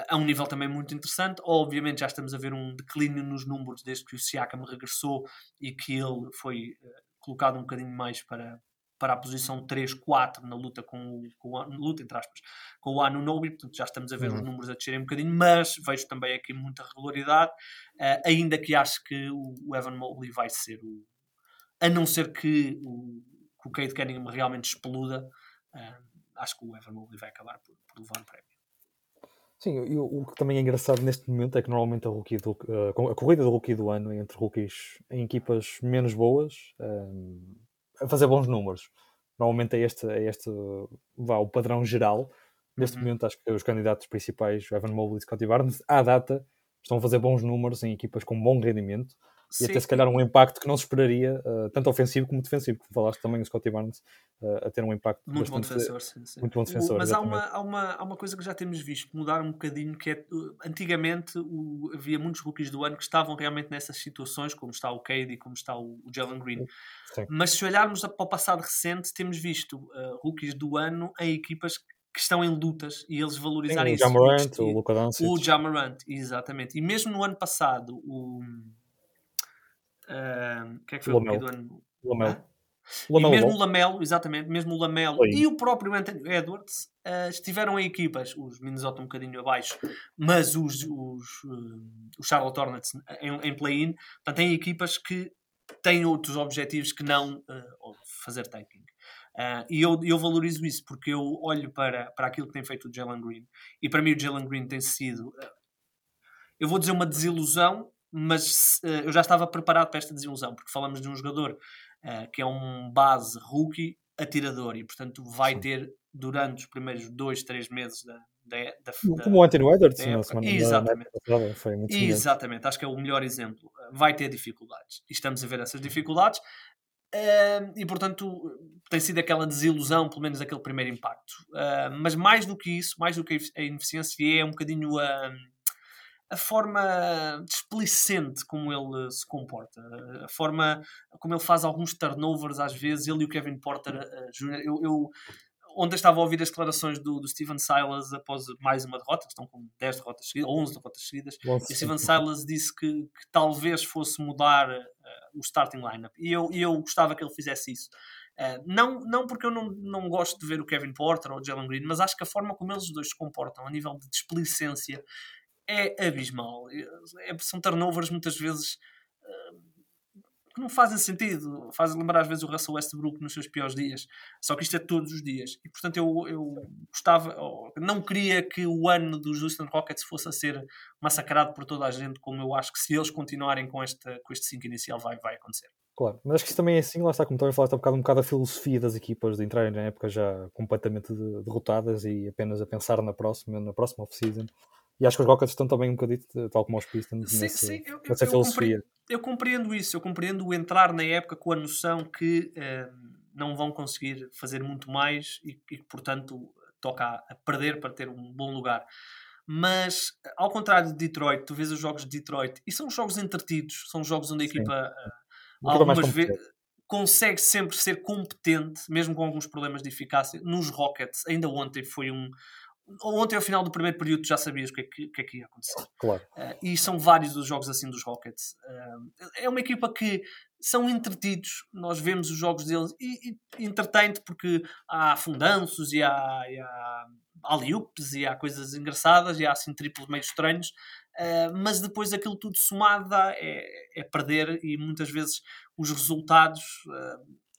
a um nível também muito interessante. Obviamente já estamos a ver um declínio nos números desde que o Siakam regressou e que ele foi uh, colocado um bocadinho mais para, para a posição 3, 4 na luta com o, com o luta, entre aspas, com o Anunobi, portanto já estamos a ver uhum. os números a descerem um bocadinho, mas vejo também aqui muita regularidade, uh, ainda que acho que o, o, Evan Mobley vai ser o a não ser que o, que o Cade Cunningham realmente exploda, uh, acho que o Evan Mobley vai acabar por, por levar o prémio. Sim, e o, que também é engraçado neste momento é que normalmente a, rookie do, uh, a corrida do rookie do ano entre rookies em equipas menos boas a fazer bons números. Normalmente é este, é este vá, o padrão geral. Neste uhum. momento, acho que os candidatos principais, Evan Mobley e Scottie Barnes, à data, estão a fazer bons números em equipas com bom rendimento Sim. e até se calhar um impacto que não se esperaria, uh, tanto ofensivo como defensivo, como falaste também o Scottie Barnes, uh, a ter um impacto muito bom defensor. Sim, sim. Muito bom defensor. Mas há uma, há, uma, há uma coisa que já temos visto mudar um bocadinho, que é, antigamente o, havia muitos rookies do ano que estavam realmente nessas situações, como está o Cade e como está o, o Jalen Green. Mas se olharmos para o passado recente, temos visto uh, rookies do ano em equipas que estão em lutas e eles valorizarem isso. O Jamarant, o Luka Doncic. O Jamarant, exatamente. E mesmo no ano passado, o Uh, que é que foi Lamelo. o do ano? Lamelo. Ah? E mesmo o Lamelo, exatamente, mesmo o Lamelo Oi. e o próprio Anthony Edwards uh, estiveram em equipas, os Minnesota um bocadinho abaixo, mas os, os, uh, os Charlotte Hornets em, em play-in, portanto, em equipas que têm outros objetivos que não uh, fazer tanking. Uh, e eu, eu valorizo isso porque eu olho para, para aquilo que tem feito o Jalen Green e para mim o Jalen Green tem sido, eu vou dizer uma desilusão, mas uh, eu já estava preparado para esta desilusão, porque falamos de um jogador uh, que é um base rookie atirador e, portanto, vai Sim. ter durante os primeiros dois, três meses da. da, da Como o Anthony Edwards na semana Exatamente. Da foi muito Exatamente, acho que é o melhor exemplo. Vai ter dificuldades e estamos a ver essas dificuldades. Uh, e portanto tem sido aquela desilusão, pelo menos aquele primeiro impacto. Uh, mas mais do que isso, mais do que a ineficiência, é um bocadinho a, a forma displicente como ele se comporta, a forma como ele faz alguns turnovers às vezes, ele e o Kevin Porter uh, Jr. Eu, eu ontem estava a ouvir as declarações do, do Steven Silas após mais uma derrota, estão com 10 derrotas seguidas, 11 derrotas seguidas, Nossa, e Steven Silas disse que, que, talvez fosse mudar uh, o starting lineup, e eu, eu gostava que ele fizesse isso. Uh, não, não porque eu não, não gosto de ver o Kevin Porter ou o Jalen Green, mas acho que a forma como eles dois se comportam a nível de displicência é abismal. É, são turnovers muitas vezes que não fazem sentido. Fazem lembrar às vezes o Russell Westbrook nos seus piores dias. Só que isto é todos os dias. E portanto eu, eu gostava, não queria que o ano dos Houston Rockets fosse a ser massacrado por toda a gente, como eu acho que se eles continuarem com, esta, com este 5 inicial vai, vai acontecer. Claro, mas acho que isso também é assim, lá está, como estava a falar, está um bocado, um bocado a filosofia das equipas de entrarem na época já completamente derrotadas e apenas a pensar na próxima, na próxima off-season. E acho que os Rockets estão também um bocadinho, tal como os Pistons, sim, nessa, sim, eu, nessa eu, filosofia. Eu compreendo, eu compreendo, isso, eu compreendo o entrar na época com a noção que eh, não vão conseguir fazer muito mais e que, portanto, toca a, perder para ter um bom lugar. Mas, ao contrário de Detroit, tu vês os jogos de Detroit e são jogos entretidos, são jogos onde a equipa uh, algumas vezes consegue sempre ser competente, mesmo com alguns problemas de eficácia. Nos Rockets, ainda ontem foi um, ontem ao final do primeiro período já sabias o que é que, que, é que ia acontecer. Claro. Uh, e são vários os jogos assim dos Rockets. Uh, é uma equipa que são entretidos, nós vemos os jogos deles e, e porque há fundanços e há, e há aliups e há coisas engraçadas e há assim triplos meio estranhos. Uh, mas depois aquilo tudo somado é, é perder e muitas vezes os resultados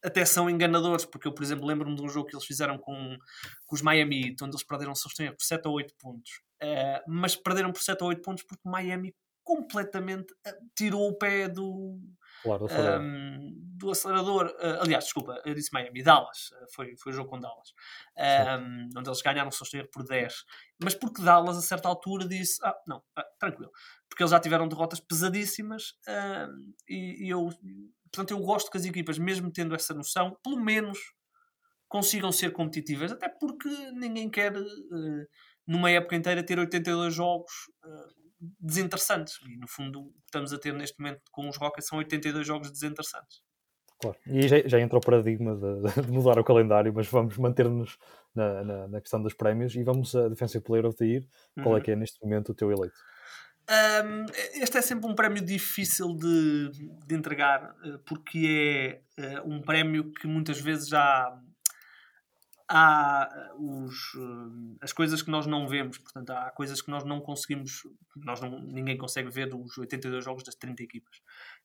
até são enganadores, porque eu, por exemplo, lembro-me de um jogo que eles fizeram com, com os Miami Heat, onde eles perderam, se por 7 ou 8 pontos. Uh, mas perderam por 7 ou 8 pontos porque Miami completamente uh, tirou o pé do, claro, um, do acelerador. Uh, aliás, desculpa, eu disse Miami, Dallas. foi, foi o jogo com Dallas. Um, onde eles ganharam, se por 10. Mas porque Dallas, a certa altura, disse: Ah, não, tranquilo. Porque eles já tiveram derrotas pesadíssimas e, e eu Portanto, eu gosto que as equipas, mesmo tendo essa noção, pelo menos consigam ser competitivas, até porque ninguém quer, uh, numa época inteira, ter 82 jogos uh, desinteressantes. E, no fundo, estamos a ter neste momento com os Rockets são 82 jogos desinteressantes. Claro. E já, já entra o paradigma de, de, mudar o calendário, mas vamos manter-nos na, na, na, questão dos prémios e vamos a Defensive Player of the Year. Qual é uhum. que é neste momento o teu eleito? Um, este é sempre um prémio difícil de, de entregar, eh, porque é uh, um prémio que muitas vezes já há os, uh, as coisas que nós não vemos, portanto, há coisas que nós não conseguimos, nós não, ninguém consegue ver os 82 jogos das 30 equipas.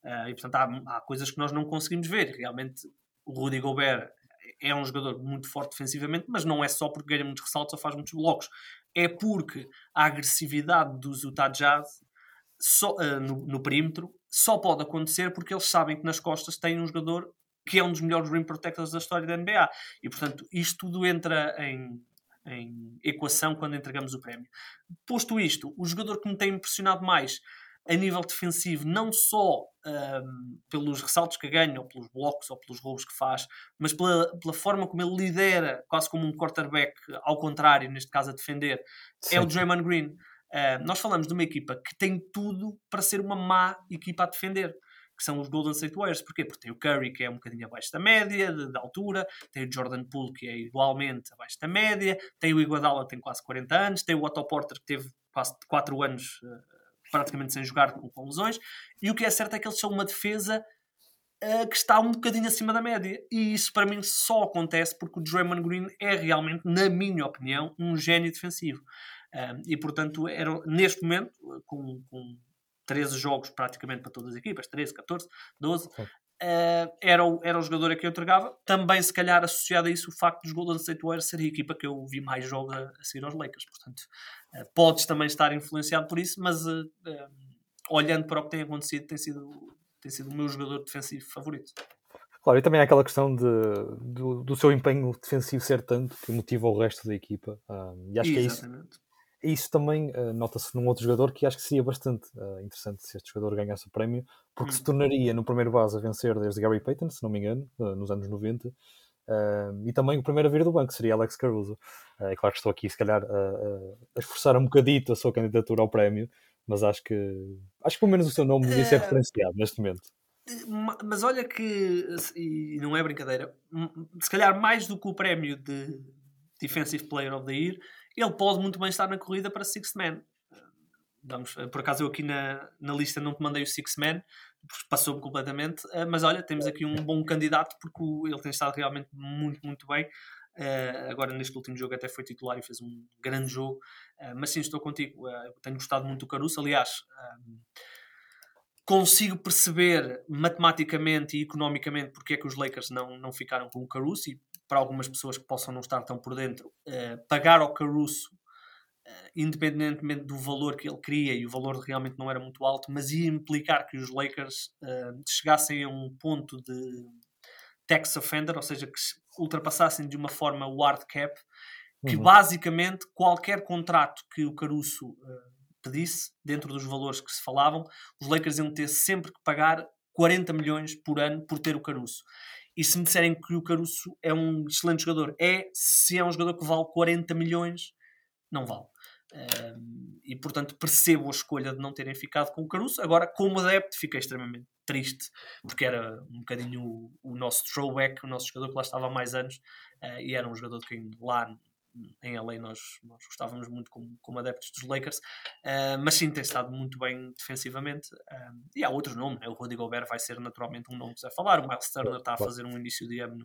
Uh, e portanto, há, há coisas que nós não conseguimos ver. Realmente, o Rudy Gobert é um jogador muito forte defensivamente, mas não é só porque ganha muitos ressaltos ou faz muitos blocos é porque a agressividade dos Utah Jazz só, uh, no, no, perímetro só pode acontecer porque eles sabem que nas costas têm um jogador que é um dos melhores rim protectors da história da NBA. E, portanto, isto tudo entra em, em equação quando entregamos o prémio. Posto isto, o jogador que me tem impressionado mais a nível defensivo, não só um, pelos ressaltos que ganha, ou pelos blocos, ou pelos roubos que faz, mas pela, pela forma como ele lidera, quase como um quarterback, ao contrário, neste caso a defender, Sim. é o Draymond Green. Uh, nós falamos de uma equipa que tem tudo para ser uma má equipa a defender que são os Golden State Warriors. Porquê? Porque tem o Curry, que é um bocadinho abaixo da média, de, de altura, tem o Jordan Poole, que é igualmente abaixo da média, tem o Iguodala, que tem quase 40 anos, tem o Otto Porter, que teve quase 4 anos uh, praticamente sem jogar com, com lesões, e o que é certo é que eles são uma defesa uh, que está um bocadinho acima da média. E isso para mim só acontece porque o Draymond Green é realmente, na minha opinião, um gênio defensivo. Uh, e portanto, era, neste momento, com, com 13 jogos praticamente para todas as equipas, 13, 14, 12, uh, era, o, era o jogador a quem eu entregava. Também, se calhar, associado a isso, o facto dos Golden State Warriors ser a equipa que eu vi mais jogos a, a seguir aos Lakers. Portanto, uh, podes também estar influenciado por isso, mas uh, olhando para o que tem acontecido, tem sido, tem sido o meu jogador defensivo favorito. Claro, e também há aquela questão de, do, do seu empenho defensivo ser tanto que motiva o resto da equipa. Um, e acho Exatamente. que é isso isso também uh, nota-se num outro jogador que acho que seria bastante uh, interessante se este jogador ganhasse o prémio, porque hum. se tornaria no primeiro base a vencer desde Gary Payton, se não me engano, uh, nos anos 90, e também o primeiro a vir do banco seria Alex Caruso. é claro que estou aqui, se calhar, a esforçar um bocadito a sua candidatura ao prémio, mas acho que acho que pelo menos o seu nome devia ser referenciado neste momento. Mas olha que, e não é brincadeira, se calhar mais do que o prémio de Defensive Player of the Year, ele pode muito bem estar na corrida para Sixth Man. Vamos, por acaso eu aqui na, na lista não te mandei o Sixth Man, passou-me completamente, eh, mas olha, temos aqui um bom candidato porque ele tem estado realmente muito, muito bem. Uh, agora neste último jogo até foi titular e fez um grande jogo, uh, mas sim, estou contigo. Uh, tenho gostado muito do Caruso. Aliás, consigo perceber matematicamente e economicamente porque é que os Lakers não, não ficaram com o Caruso e para algumas pessoas que possam não estar tão por dentro, uh, pagar ao Caruso, uh, independentemente do valor que ele queria, e o valor realmente não era muito alto, mas ia implicar que os Lakers uh, chegassem a um ponto de tax offender, ou seja, que ultrapassassem de uma forma o hard cap, que uhum. basicamente qualquer contrato que o Caruso pedisse, dentro dos valores que se falavam, os Lakers iam ter sempre que pagar 40 milhões por ano por ter o Caruso. E se me disserem que o Caruso é um excelente jogador, é se é um jogador que vale 40 milhões, não vale. Um, e portanto percebo a escolha de não terem ficado com o Caruso. Agora, como adepto, fiquei extremamente triste porque era um bocadinho o, o nosso throwback, o nosso jogador que lá estava há mais anos uh, e era um jogador de quem lá em LA nós, nós gostávamos muito como, como adeptos dos Lakers, uh, mas sim tem estado muito bem defensivamente. Uh, e há outros nomes, né? o Rudy Gobert vai ser naturalmente um nome que vai falar, o Miles Turner está a fazer um início de ano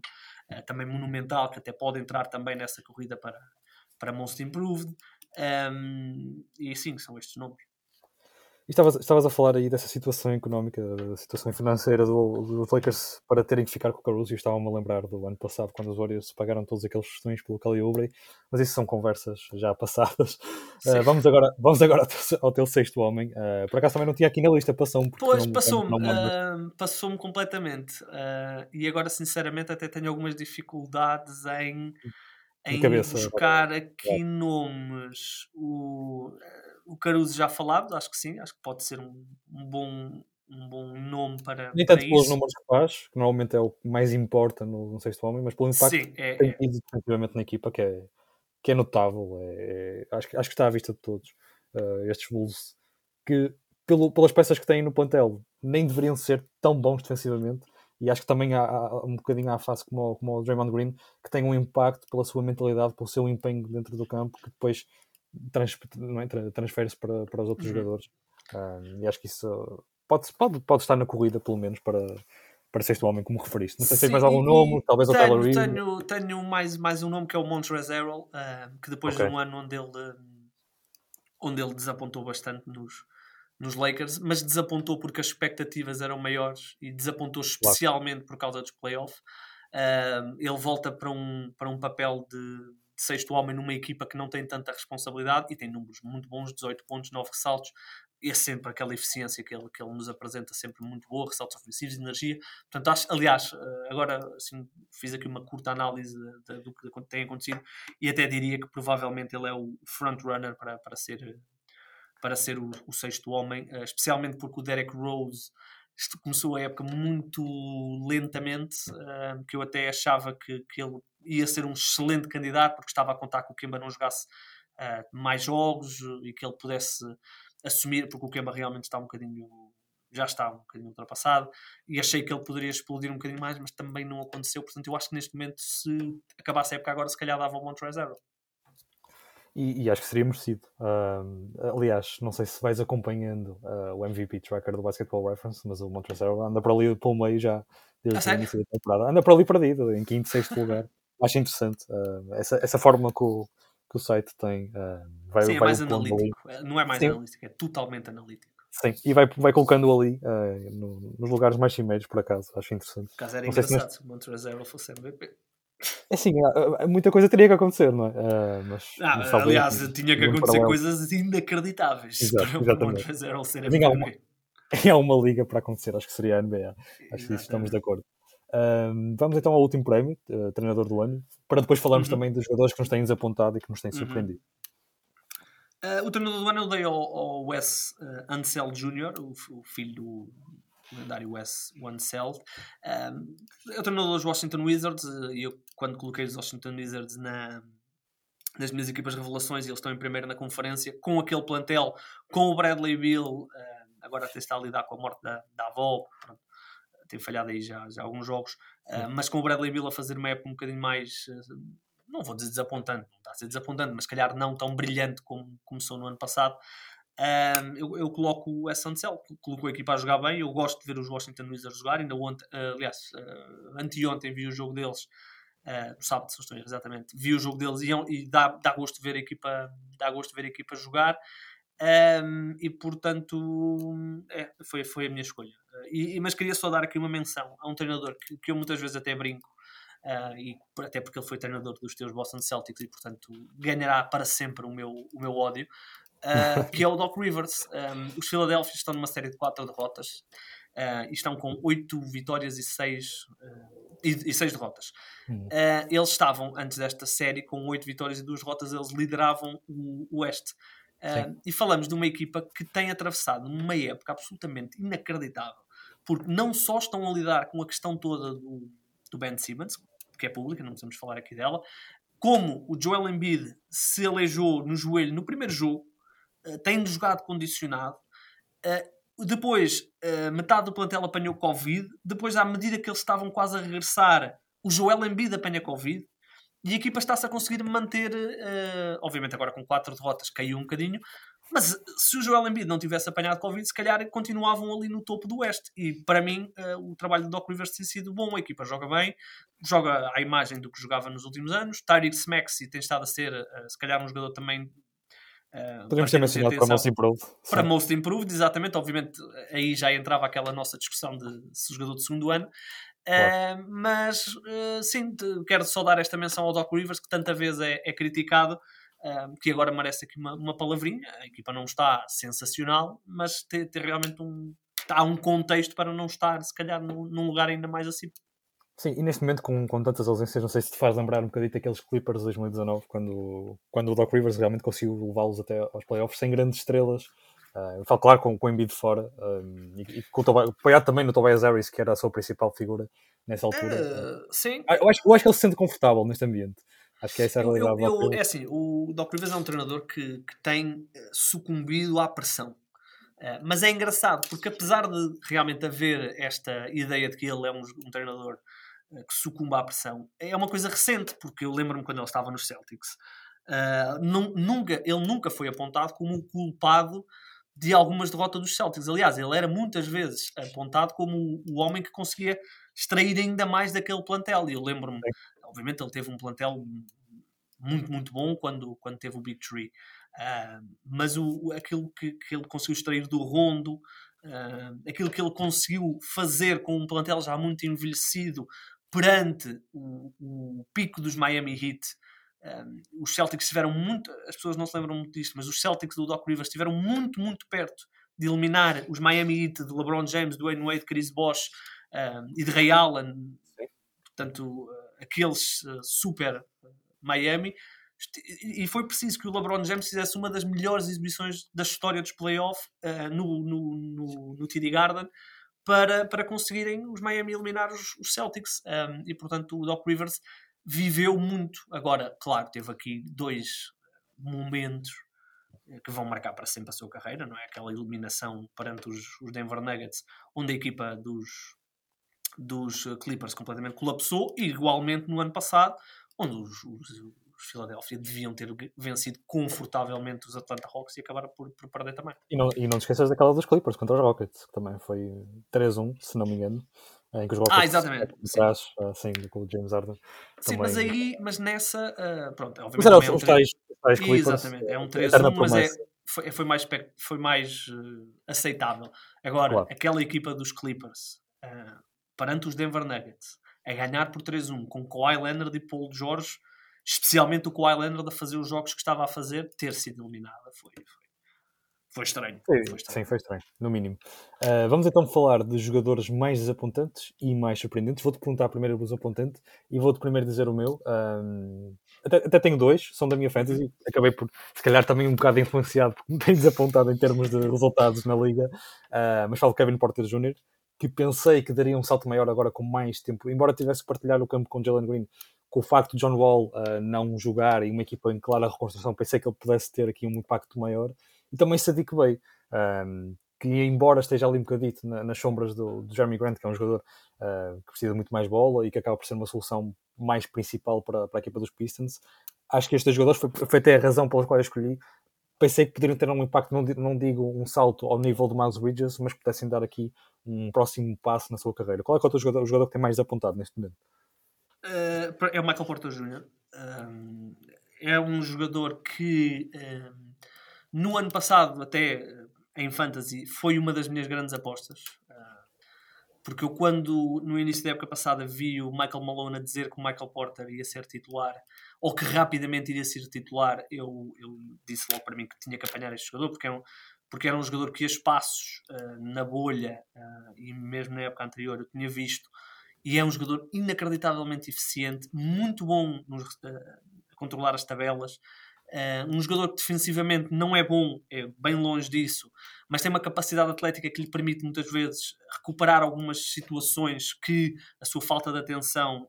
uh, também monumental, que até pode entrar também nessa corrida para, para Most Improved. Um, e sim, são estes nomes. Estavas, estavas a falar aí dessa situação económica, da situação financeira dos do Lakers para terem que ficar com o Caruso e estava-me a lembrar do ano passado quando os Warriors pagaram todos aqueles questões pelo Oubre, mas isso são conversas já passadas. Uh, vamos agora, vamos agora ao teu sexto homem. Uh, por acaso também não tinha aqui na lista, passou-me. Pois, passou-me, uh, passou-me completamente. e agora, sinceramente, até tenho algumas dificuldades em, em buscar aqui nomes. O o Caruso já falado, acho que sim, acho que pode ser um, um bom um bom nome para. Nem tanto pelos números que faz, que normalmente é o que mais importa no, no sexto homem, mas pelo impacto sim, é, que tem tido é. na equipa, que é, que é notável. É, é, acho, que, acho que está à vista de todos. Uh, estes Bulls, que pelo, pelas peças que têm no plantel, nem deveriam ser tão bons defensivamente. E acho que também há, há um bocadinho à face como, como o Draymond Green, que tem um impacto pela sua mentalidade, pelo seu empenho dentro do campo, que depois trans, é? transfere-se para, para os outros uhum. jogadores. Um, e acho que isso pode, pode, pode estar na corrida, pelo menos, para, para sexto homem, como referiste. Não sei se tens mais algum nome, talvez tenho, o Taylor Reed. Tenho, tenho mais, mais um nome que é o Montrezl Harrell, uh, que depois okay. de um ano onde ele, onde ele desapontou bastante nos, nos Lakers, mas desapontou porque as expectativas eram maiores e desapontou especialmente claro. por causa dos playoffs. Ele volta para um, para um papel de sexto homem numa equipa que não tem tanta responsabilidade e tem números muito bons, 18 pontos, 9 ressaltos, é sempre aquela eficiência que ele, que ele nos apresenta, sempre muito boa, ressaltos ofensivos, energia. Portanto, acho, aliás, eh, agora assim, fiz aqui uma curta análise de, de, do que tem acontecido e até diria que provavelmente ele é o front-runner para, para ser, para ser o, o sexto homem, eh, especialmente porque o Derek Rose começou a época muito lentamente, uh, que eu até achava que, que ele ia ser um excelente candidato, porque estava a contar que o Kemba não jogasse uh, mais jogos e que ele pudesse assumir, porque o Kemba realmente está um bocadinho já está um bocadinho ultrapassado e achei que ele poderia explodir um bocadinho mais, mas também não aconteceu. Portanto, eu acho que neste momento, se acabasse a época agora, se calhar dava o Montrezl e, e, acho que seria merecido. Uh, aliás, não sei se vais acompanhando uh, o MVP tracker do Basketball Reference, mas o Montrezl anda por ali pelo meio já desde o início da temporada. Anda por ali perdido, em quinto, sexto lugar. Acho interessante uh, essa, essa forma que o, que o site tem. vai, Sim, é vai mais analítico. Ali. Não é mais Sim. analítico, é totalmente analítico. Sim, e vai, vai colocando ali no, nos lugares mais cimeiros, por acaso. Acho interessante. Por acaso era não engraçado se, se o Montrezl fosse MVP. É assim, muita coisa teria que acontecer, não é? Uh, mas, ah, aliás, tinha que acontecer coisas inacreditáveis Exato, para exatamente. fazer ao ser há uma, há uma liga para acontecer, acho que seria a NBA. Acho que estamos de acordo. Um, vamos então ao último prémio, uh, treinador do ano, para depois falarmos uhum. também dos jogadores que nos têm desapontado e que nos têm uhum. surpreendido. Uh, o treinador do ano eu dei ao, ao Wes uh, Ansel Jr., o, o, filho do lendário Wes Anseld. Um, é o treinador dos Washington Wizards e eu, quando coloquei os Washington Wizards na, nas minhas equipas revelações, eles estão em primeiro na conferência, com aquele plantel, com o Bradley Bill, uh, agora até está a lidar com a morte da, da avó, pronto, tem falhado aí já, já alguns jogos, uh, mas com o Bradley Bill a fazer uma época um bocadinho mais, uh, não vou dizer desapontante, não está a ser desapontante, mas se calhar não tão brilhante como começou no ano passado. Um, eu, eu, coloco o. Ansel, coloco a equipa a jogar bem. Eu gosto de ver os Washington Wizards jogar. Ainda ontem, uh, aliás, uh, anteontem vi o jogo deles, uh, no sábado, se estou exatamente, vi o jogo deles e, é e dá, dá, gosto de ver a equipa, dá gosto de ver a equipa jogar. Um, e portanto, é, foi, foi a minha escolha. E, mas queria só dar aqui uma menção a um treinador que, que eu muitas vezes até brinco Uh, e até porque ele foi treinador dos teus Boston Celtics e portanto ganhará para sempre o meu, o meu ódio uh, que é o Doc Rivers. Um, os Philadelphia estão numa série de quatro derrotas uh, e estão com oito vitórias e seis, e, e, seis derrotas. Uhum. eles estavam antes desta série com oito vitórias e duas derrotas. Eles lideravam o, Oeste. E falamos de uma equipa que tem atravessado uma época absolutamente inacreditável porque não só estão a lidar com a questão toda do, do Ben Simmons, que é pública, não precisamos falar aqui dela. Como o Joel Embiid se aleijou no joelho no primeiro jogo, uh, tem jogado condicionado. Uh, depois, uh, metade do plantel apanhou Covid. Depois, à medida que eles estavam quase a regressar, o Joel Embiid apanha Covid. E a equipa está-se a conseguir manter, uh, obviamente agora com quatro derrotas caiu um bocadinho, mas se o Joel Embiid não tivesse apanhado Covid, se calhar continuavam ali no topo do Oeste. E para mim, uh, o trabalho do Doc Rivers tem sido bom. A equipa joga bem, joga à imagem do que jogava nos últimos anos. Tyreek Smexy tem estado a ser, uh, se calhar, um jogador também. Uh, Podemos ter mencionado para Most Improved. Para sim. Most Improved, exatamente. Obviamente, aí já entrava aquela nossa discussão de se jogador de segundo ano. Claro. Uh, mas uh, sim, quero só dar esta menção ao Doc Rivers, que tanta vez é, é criticado, que agora merece aqui uma, uma palavrinha. A equipa não está sensacional, mas tem, tem realmente um, há um contexto para não estar, se calhar, num, num lugar ainda mais acima. Sim, e neste momento com, com tantas ausências, não sei se te faz lembrar um bocadinho daqueles Clippers de 2019, quando, quando o Doc Rivers realmente conseguiu levá-los até aos playoffs sem grandes estrelas. Uh, eu falo, claro, com, com o Embiid fora um, e, e com o Tobias, apoiado também no Tobias Harris, que era a sua principal figura nessa altura. Uh, sim. Ah, eu acho, eu acho que ele se sente confortável neste ambiente. Acho que essa é a realidade. Eu, eu, é assim, o Doc Rivers é um treinador que, que tem eh, sucumbido à pressão. Uh, mas é engraçado, porque apesar de realmente haver esta ideia de que ele é um, um treinador uh, que sucumba à pressão, é uma coisa recente, porque eu lembro-me quando ele estava nos Celtics. Uh, nunca, ele nunca foi apontado como o culpado de algumas derrotas dos Celtics. Aliás, ele era muitas vezes apontado como o, o homem que conseguia extrair ainda mais daquele plantel. E eu lembro-me obviamente ele teve um plantel muito, muito bom quando, quando teve o Big Tree. Uh, mas o, aquilo que, que, ele conseguiu extrair do Rondo, uh, aquilo que ele conseguiu fazer com um plantel já muito envelhecido perante o, o pico dos Miami Heat, uh, os Celtics estiveram muito, as pessoas não se lembram muito disto, mas os Celtics do Doc Rivers estiveram muito, muito perto de eliminar os Miami Heat de LeBron James, Dwayne Wade, Chris Bosh e de Ray Allen. Portanto, aqueles uh, super Miami. E foi preciso que o LeBron James fizesse uma das melhores exibições da história dos playoffs uh, no, no, no, no TD Garden para, para conseguirem os Miami eliminar os, os Celtics. Um, e portanto o Doc Rivers viveu muito. Agora, claro, teve aqui dois momentos eh, que vão marcar para sempre a sua carreira, não é? Aquela eliminação perante os, os Denver Nuggets, onde a equipa dos, dos eh, Clippers completamente colapsou, igualmente no ano passado, onde os, os, os Philadelphia deviam ter vencido confortavelmente os Atlanta Hawks e acabaram por, por perder também. E não, e não te esqueças daquela dos Clippers contra os Rockets, que também foi 3-1, se não me engano. Em que os Rockets ah, exatamente. Trás, assim, com o James Harden. Sim, também... mas aí, mas nessa, uh, pronto, obviamente. Mas era os, é um os, tais, tais Clippers. Exatamente, é um 3-1, mas é, foi, foi mais, foi mais uh, aceitável. Agora, claro. aquela equipa dos Clippers, uh, perante os Denver Nuggets a ganhar por 3-1 com Kawhi Leonard e Paul George, especialmente o Kawhi Leonard a fazer os jogos que estava a fazer, ter sido eliminada foi, foi, foi estranho. Foi, foi estranho. Sim, foi estranho, no mínimo. Uh, vamos então falar de jogadores mais desapontantes e mais surpreendentes. Vou-te perguntar primeiro o desapontante e vou-te primeiro dizer o meu. Um, até, até, tenho dois, são da minha fantasy. Acabei por, se calhar, também um bocado influenciado porque me tenho desapontado em termos de resultados na liga. Uh, mas falo Kevin Porter Jr., que pensei que daria um salto maior agora com mais tempo, embora tivesse que partilhar o campo com Jalen Green. Com o facto de John Wall uh, não jogar e uma equipa em clara reconstrução, pensei que ele pudesse ter aqui um impacto maior e também Sadiq Bey, um, que embora esteja ali um bocadito na, nas sombras do, do, Jeremy Grant, que é um jogador uh, que precisa muito mais bola e que acaba por ser uma solução mais principal para, para a equipa dos Pistons, acho que estes jogadores foi, foi até a razão pelas quais escolhi. Pensei que poderiam ter um impacto, não, não digo um salto ao nível do Miles Bridges, mas pudessem dar aqui um próximo passo na sua carreira. Qual é, que é o, jogador, o jogador que tem mais apontado neste momento? Uh, é o Michael Porter Jr. Um, é um jogador que um, no ano passado, até eh, em Fantasy, foi uma das minhas grandes apostas. Porque eu, quando no início da época passada vi o Michael Malone a dizer que o Michael Porter ia ser titular, ou que rapidamente iria ser titular, eu, eu disse logo para mim que tinha que apanhar este jogador, porque é um, porque era um jogador que ia espaços uh, na bolha, uh, e mesmo na época anterior eu tinha visto, e é um jogador inacreditavelmente eficiente, muito bom nos, uh, a controlar as tabelas, Uh, um jogador que defensivamente não é bom, é bem longe disso, mas tem uma capacidade atlética que lhe permite muitas vezes recuperar algumas situações que a sua falta de atenção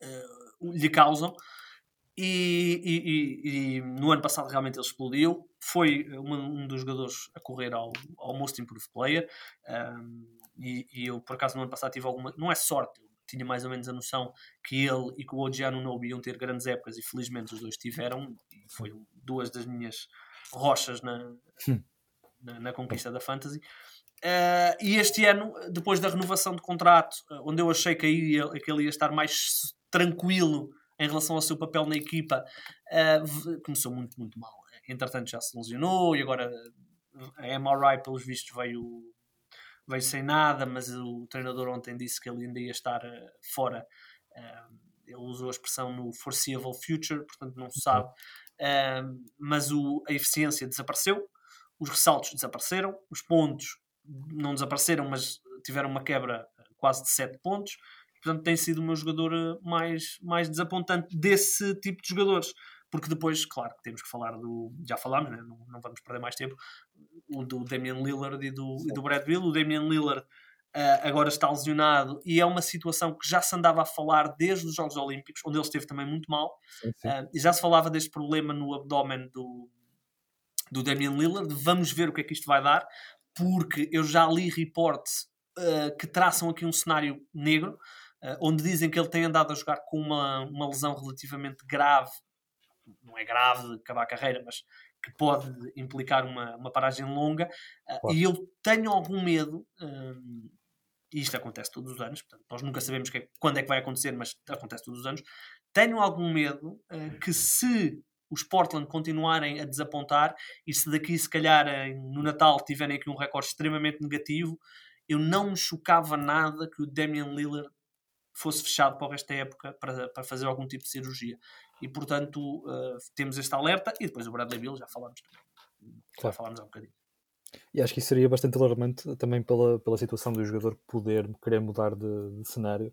uh, uh, lhe causam. E, e, e, e, no ano passado realmente ele explodiu. Foi um, um dos jogadores a correr ao, ao Most Improved Player. Um, e, e, eu, por acaso, no ano passado tive alguma. Não é sorte, tinha mais ou menos a noção que ele e que o Ojiano Nobi iam ter grandes épocas e felizmente os dois tiveram e foi duas das minhas rochas na, na, na, conquista da Fantasy. Uh, e este ano, depois da renovação de contrato, uh, onde eu achei que, aí, que ele ia estar mais tranquilo em relação ao seu papel na equipa, uh, começou muito, muito mal. Entretanto, já se lesionou e agora a MRI, pelos vistos, veio veio sem nada, mas o treinador ontem disse que ele ainda ia estar fora. Uh, ele usou a expressão no foreseeable future, portanto não se sabe. Mas o, a eficiência desapareceu, os ressaltos desapareceram, os pontos não desapareceram, mas tiveram uma quebra quase de 7 pontos. Portanto, tem sido o meu jogador mais, mais desapontante desse tipo de jogadores porque depois, claro, temos que falar do. Já falámos, né? não, não vamos perder mais tempo. O do Damian Lillard e do, e do Brad Bill. O Damian Lillard uh, agora está lesionado e é uma situação que já se andava a falar desde os Jogos Olímpicos, onde ele esteve também muito mal. Sim, sim. Uh, e já se falava deste problema no abdômen do, do Damian Lillard. Vamos ver o que é que isto vai dar, porque eu já li reportes uh, que traçam aqui um cenário negro. Onde dizem que ele tem andado a jogar com uma, uma lesão relativamente grave não é grave acabar a carreira, mas que pode implicar uma, uma paragem longa. Claro. E eu tenho algum medo, hum, e isto acontece todos os anos, portanto, nós nunca sabemos que é, quando é que vai acontecer, mas acontece todos os anos. Tenho algum medo uh, que se os Portland continuarem a desapontar e se daqui, se calhar, no Natal tiverem aqui um recorde extremamente negativo, eu não me chocava nada que o Damian Lillard fosse fechado para o resto da época para, para fazer algum tipo de cirurgia. E portanto uh, temos este alerta e depois o Bradley Bill já falámos também. Já falámos há um bocadinho. E acho que isso seria bastante alarmante também pela, pela situação do jogador poder querer mudar de, de cenário.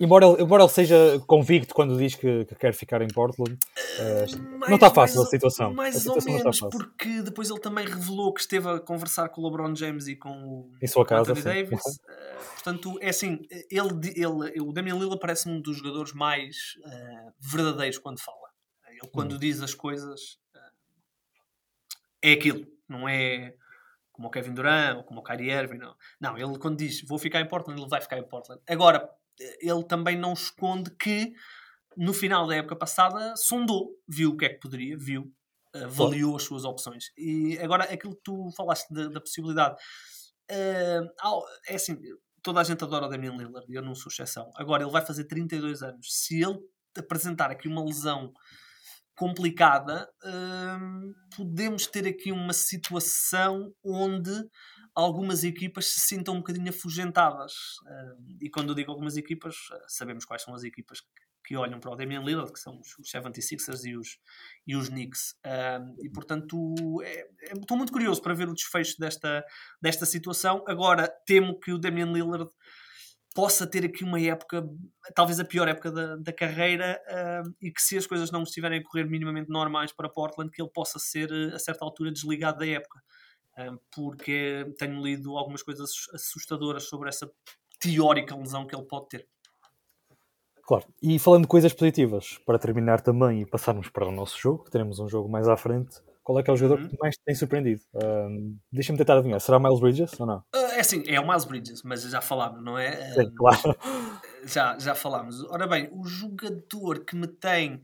Embora ele, embora ele seja convicto quando diz que, que quer ficar em Portland, uh, mais, não está fácil mais, a situação. Mais a situação ou menos, porque depois ele também revelou que esteve a conversar com o LeBron James e com o em sua casa, Anthony Davis. Uh, portanto, é assim, ele, ele, o Damian Lillard parece um dos jogadores mais uh, verdadeiros quando fala. Ele quando hum. diz as coisas é aquilo, não é como o Kevin Durant ou como o Kyrie Irving, não. Não, ele quando diz vou ficar em Portland, ele vai ficar em Portland. Agora, ele também não esconde que no final da época passada sondou, viu o que é que poderia, viu, avaliou as suas opções. E agora aquilo que tu falaste da, da possibilidade uh, é assim, toda a gente adora o Damian Lillard, eu não sou exceção. Agora ele vai fazer 32 anos. Se ele apresentar aqui uma lesão complicada, uh, podemos ter aqui uma situação onde algumas equipas se sintam um bocadinho afugentadas. Uh, e quando eu digo algumas equipas, uh, sabemos quais são as equipas que, que olham para o Damian Lillard, que são os, os 76ers e os, e os Knicks. Um, e portanto, é, é, estou muito curioso para ver o desfecho desta, desta situação. Agora, temo que o Damian Lillard possa ter aqui uma época, talvez a pior época da, da carreira, uh, e que se as coisas não estiverem a correr minimamente normais para Portland, que ele possa ser, a certa altura, desligado da época. Uh, porque tenho lido algumas coisas assustadoras sobre essa teórica lesão que ele pode ter. Claro, e falando de coisas positivas, para terminar também e passarmos para o nosso jogo, que teremos um jogo mais à frente, qual é que é o jogador uhum. que mais te tem surpreendido? Uh, Deixa-me tentar adivinhar, será Miles Bridges ou não? Uh, é assim, é o Miles Bridges, mas já falámos, não é? Sim, uh, claro. Já, já falámos. Ora bem, o jogador que me tem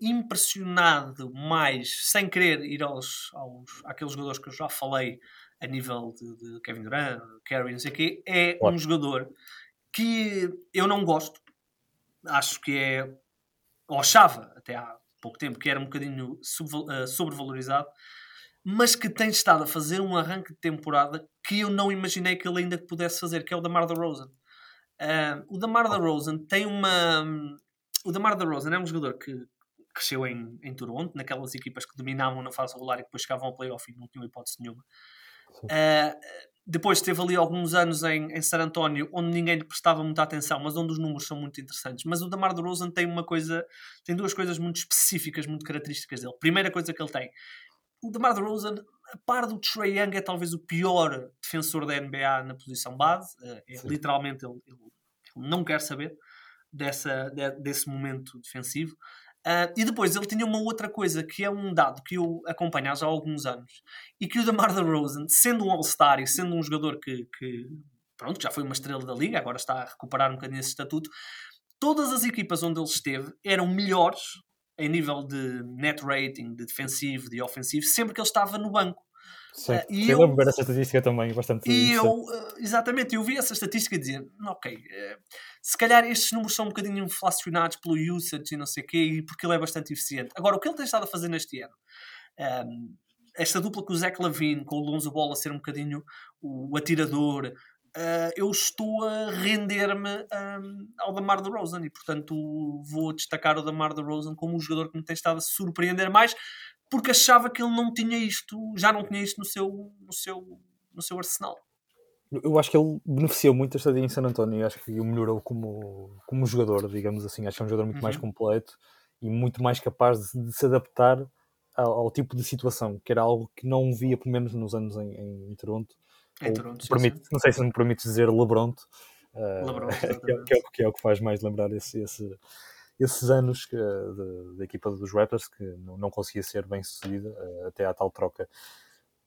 impressionado mais, sem querer ir aos, aos àqueles jogadores que eu já falei a nível de, de Kevin Durant, Kerry, não sei o quê, é claro. um jogador que eu não gosto. Acho que é, ou achava até há pouco tempo, que era um bocadinho uh, sobrevalorizado, mas que tem estado a fazer um arranque de temporada que eu não imaginei que ele ainda pudesse fazer, que é o Damar DeRozan. Uh, o Damar DeRozan tem uma... O Damar DeRozan é um jogador que cresceu em, em Toronto, naquelas equipas que dominavam na fase regular e depois chegavam ao playoff e não tinham hipótese nenhuma. Uh, depois teve ali alguns anos em, em San António, onde ninguém lhe prestava muita atenção, mas onde os números são muito interessantes. Mas o Damar DeRozan tem uma coisa, tem duas coisas muito específicas, muito características dele. Primeira coisa que ele tem, o Damar DeRozan, a par do Trey Young, é talvez o pior defensor da NBA na posição base. É, é literalmente ele, ele, ele, não quer saber dessa, de, desse momento defensivo. Uh, e depois ele tinha uma outra coisa que é um dado que eu acompanho há já alguns anos e que o DeMar DeRozan, sendo um All-Star e sendo um jogador que, que, pronto, já foi uma estrela da liga, agora está a recuperar um bocadinho esse estatuto, todas as equipas onde ele esteve eram melhores em nível de net rating, de defensivo, de ofensivo, sempre que ele estava no banco. Uh, e eu lembro estatística também, bastante E eu, uh, exatamente, eu vi essa estatística e dizia, ok, uh, se calhar estes números são um bocadinho inflacionados pelo usage e não sei o quê, e porque ele é bastante eficiente. Agora, o que ele tem estado a fazer neste ano, um, ehm, esta dupla com o Zach Lavine, com o Lonzo Ball a ser um bocadinho o, o atirador, uh, eu estou a render-me um, ehm, ao Damar DeRozan e, portanto, vou destacar o Damar DeRozan como um jogador que me tem estado a surpreender mais, porque achava que ele não tinha isto, já não tinha isto no seu, no seu, no seu arsenal. Eu acho que ele beneficiou muito esta estadia em San António e acho que o melhorou como, como jogador, digamos assim. Acho que é um jogador muito uhum. mais completo e muito mais capaz de, de se adaptar ao, ao, tipo de situação, que era algo que não via, pelo menos nos anos em, em Toronto. Em Toronto, permite, sim. Não sei se me permite dizer Lebronto, uh, Lebronto que, é, que, é, que, é, o que faz mais lembrar esse, esse, esses anos da equipa dos Raptors que não, não conseguia ser bem sucedida uh, até à tal troca.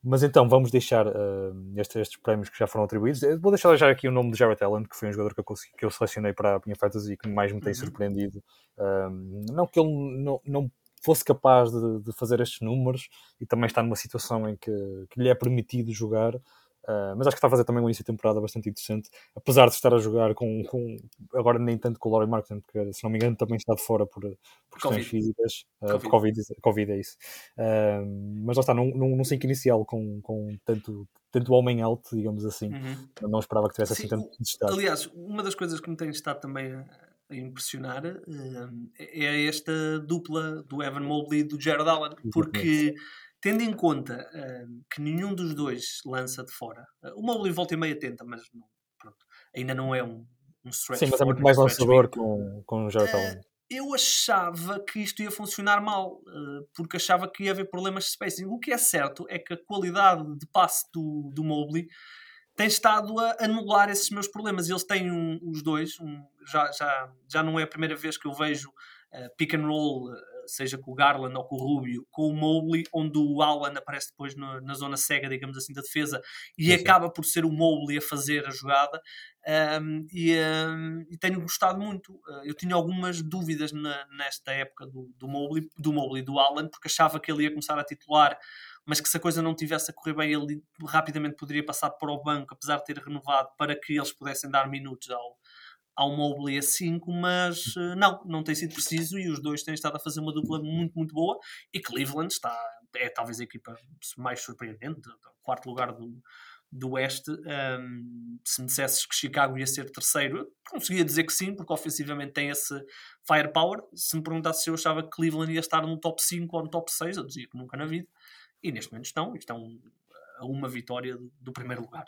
Mas então vamos deixar uh, estes, estes, prémios que já foram atribuídos. Eu vou deixar já aqui o nome de Jarrett Allen, que foi um jogador que eu, consegui, que eu selecionei para a minha fantasy e que mais me tem uhum. surpreendido. Não que ele não, não fosse capaz de, de, fazer estes números e também está numa situação em que, que lhe é permitido jogar, Uh, mas acho que está a fazer também um início de temporada bastante interessante, apesar de estar a jogar com, com agora nem tanto com o Laurie Martin, porque se não me engano também está de fora por, por questões COVID. físicas, uh, COVID. COVID, COVID é isso. Uh, mas lá está, num, num, num sync inicial com, com tanto, tanto homem alto, digamos assim, uhum. não esperava que tivesse assim Sim, assim tanto destaque. Aliás, uma das coisas que me tem estado também a, a impressionar é esta dupla do Evan Mobley e do Jared Allen, porque Tendo em conta uh, que nenhum dos dois lança de fora, uh, o Mobley volta e meia tenta, mas não, pronto, ainda não é um, um stretch. Sim, mas é muito mais lançador com, com o Jared uh, Allen. Eu achava que isto ia funcionar mal, porque achava que ia haver problemas de spacing. O que é certo é que a qualidade de passe do, do Mobley tem estado a anular esses meus problemas. Eles têm um, os dois, um, já, já, já não é a primeira vez que eu vejo uh, pick and roll uh, seja com o Garland ou com o Rubio, com o Mobley, onde o Allen aparece depois no, na zona cega, digamos assim, da defesa, e acaba por ser o Mobley a fazer a jogada. Um, e, um, e, tenho gostado muito. Uh, eu tinha algumas dúvidas na, nesta época do, do Mobley, do Mobley do Allen, porque achava que ele ia começar a titular, mas que se a coisa não tivesse a correr bem, ele rapidamente poderia passar para o banco, apesar de ter renovado, para que eles pudessem dar minutos ao, ao Mobley a 5, mas uh, não, não tem sido preciso e os dois têm estado a fazer uma dupla muito, muito boa e Cleveland está, é talvez a equipa mais surpreendente, o quarto lugar do, do Oeste. Um, se me dissesses que Chicago ia ser terceiro, conseguia dizer que sim, porque ofensivamente tem esse firepower. Se me perguntasse se eu achava que Cleveland ia estar no top 5 ou no top 6, eu dizia que nunca na vida. E neste momento estão, estão a uma vitória do primeiro lugar.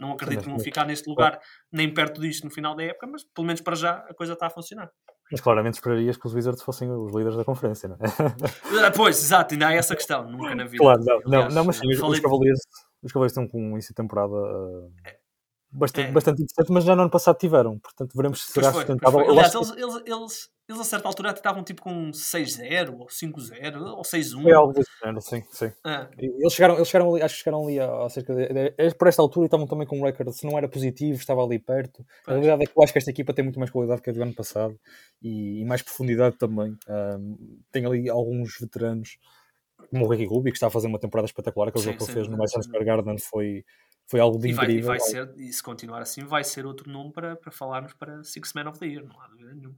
Não acredito que vão ficar neste lugar nem perto disto no final da época, mas pelo menos para já a coisa está a funcionar. Mas claramente esperarias que os Wizards fossem os líderes da conferência, não é? Ah, pois, exato, ainda há essa questão, nunca na vida. Claro, não, Aliás, não, não, mas sim, falei... os, Cavaliers, os Cavaliers estão com um início de temporada uh, bastante, é. bastante interessante, mas já no ano passado tiveram, portanto veremos se será sustentável. Aliás, eles, eles, eles, eles a certa altura estavam tipo com 6-0 ou 5-0 ou 6-1. Foi algo desse género, sim, sim. É. Eles, chegaram, eles chegaram ali, acho que chegaram ali a, a cerca de, de, de, Por esta altura estavam também com um recorde, se não era positivo, estava ali perto. Pois. A realidade é que eu acho que esta equipa tem muito mais qualidade que a do ano passado e, e mais profundidade também. Um, tem ali alguns veteranos, como o Ricky Rubio, que está a fazer uma temporada espetacular, aquele jogo que ele fez no Madison Square Garden foi foi algo de e vai, incrível. E, vai ser, e se continuar assim, vai ser outro nome para, para falarmos para Six Man of the Year, não há dúvida nenhuma.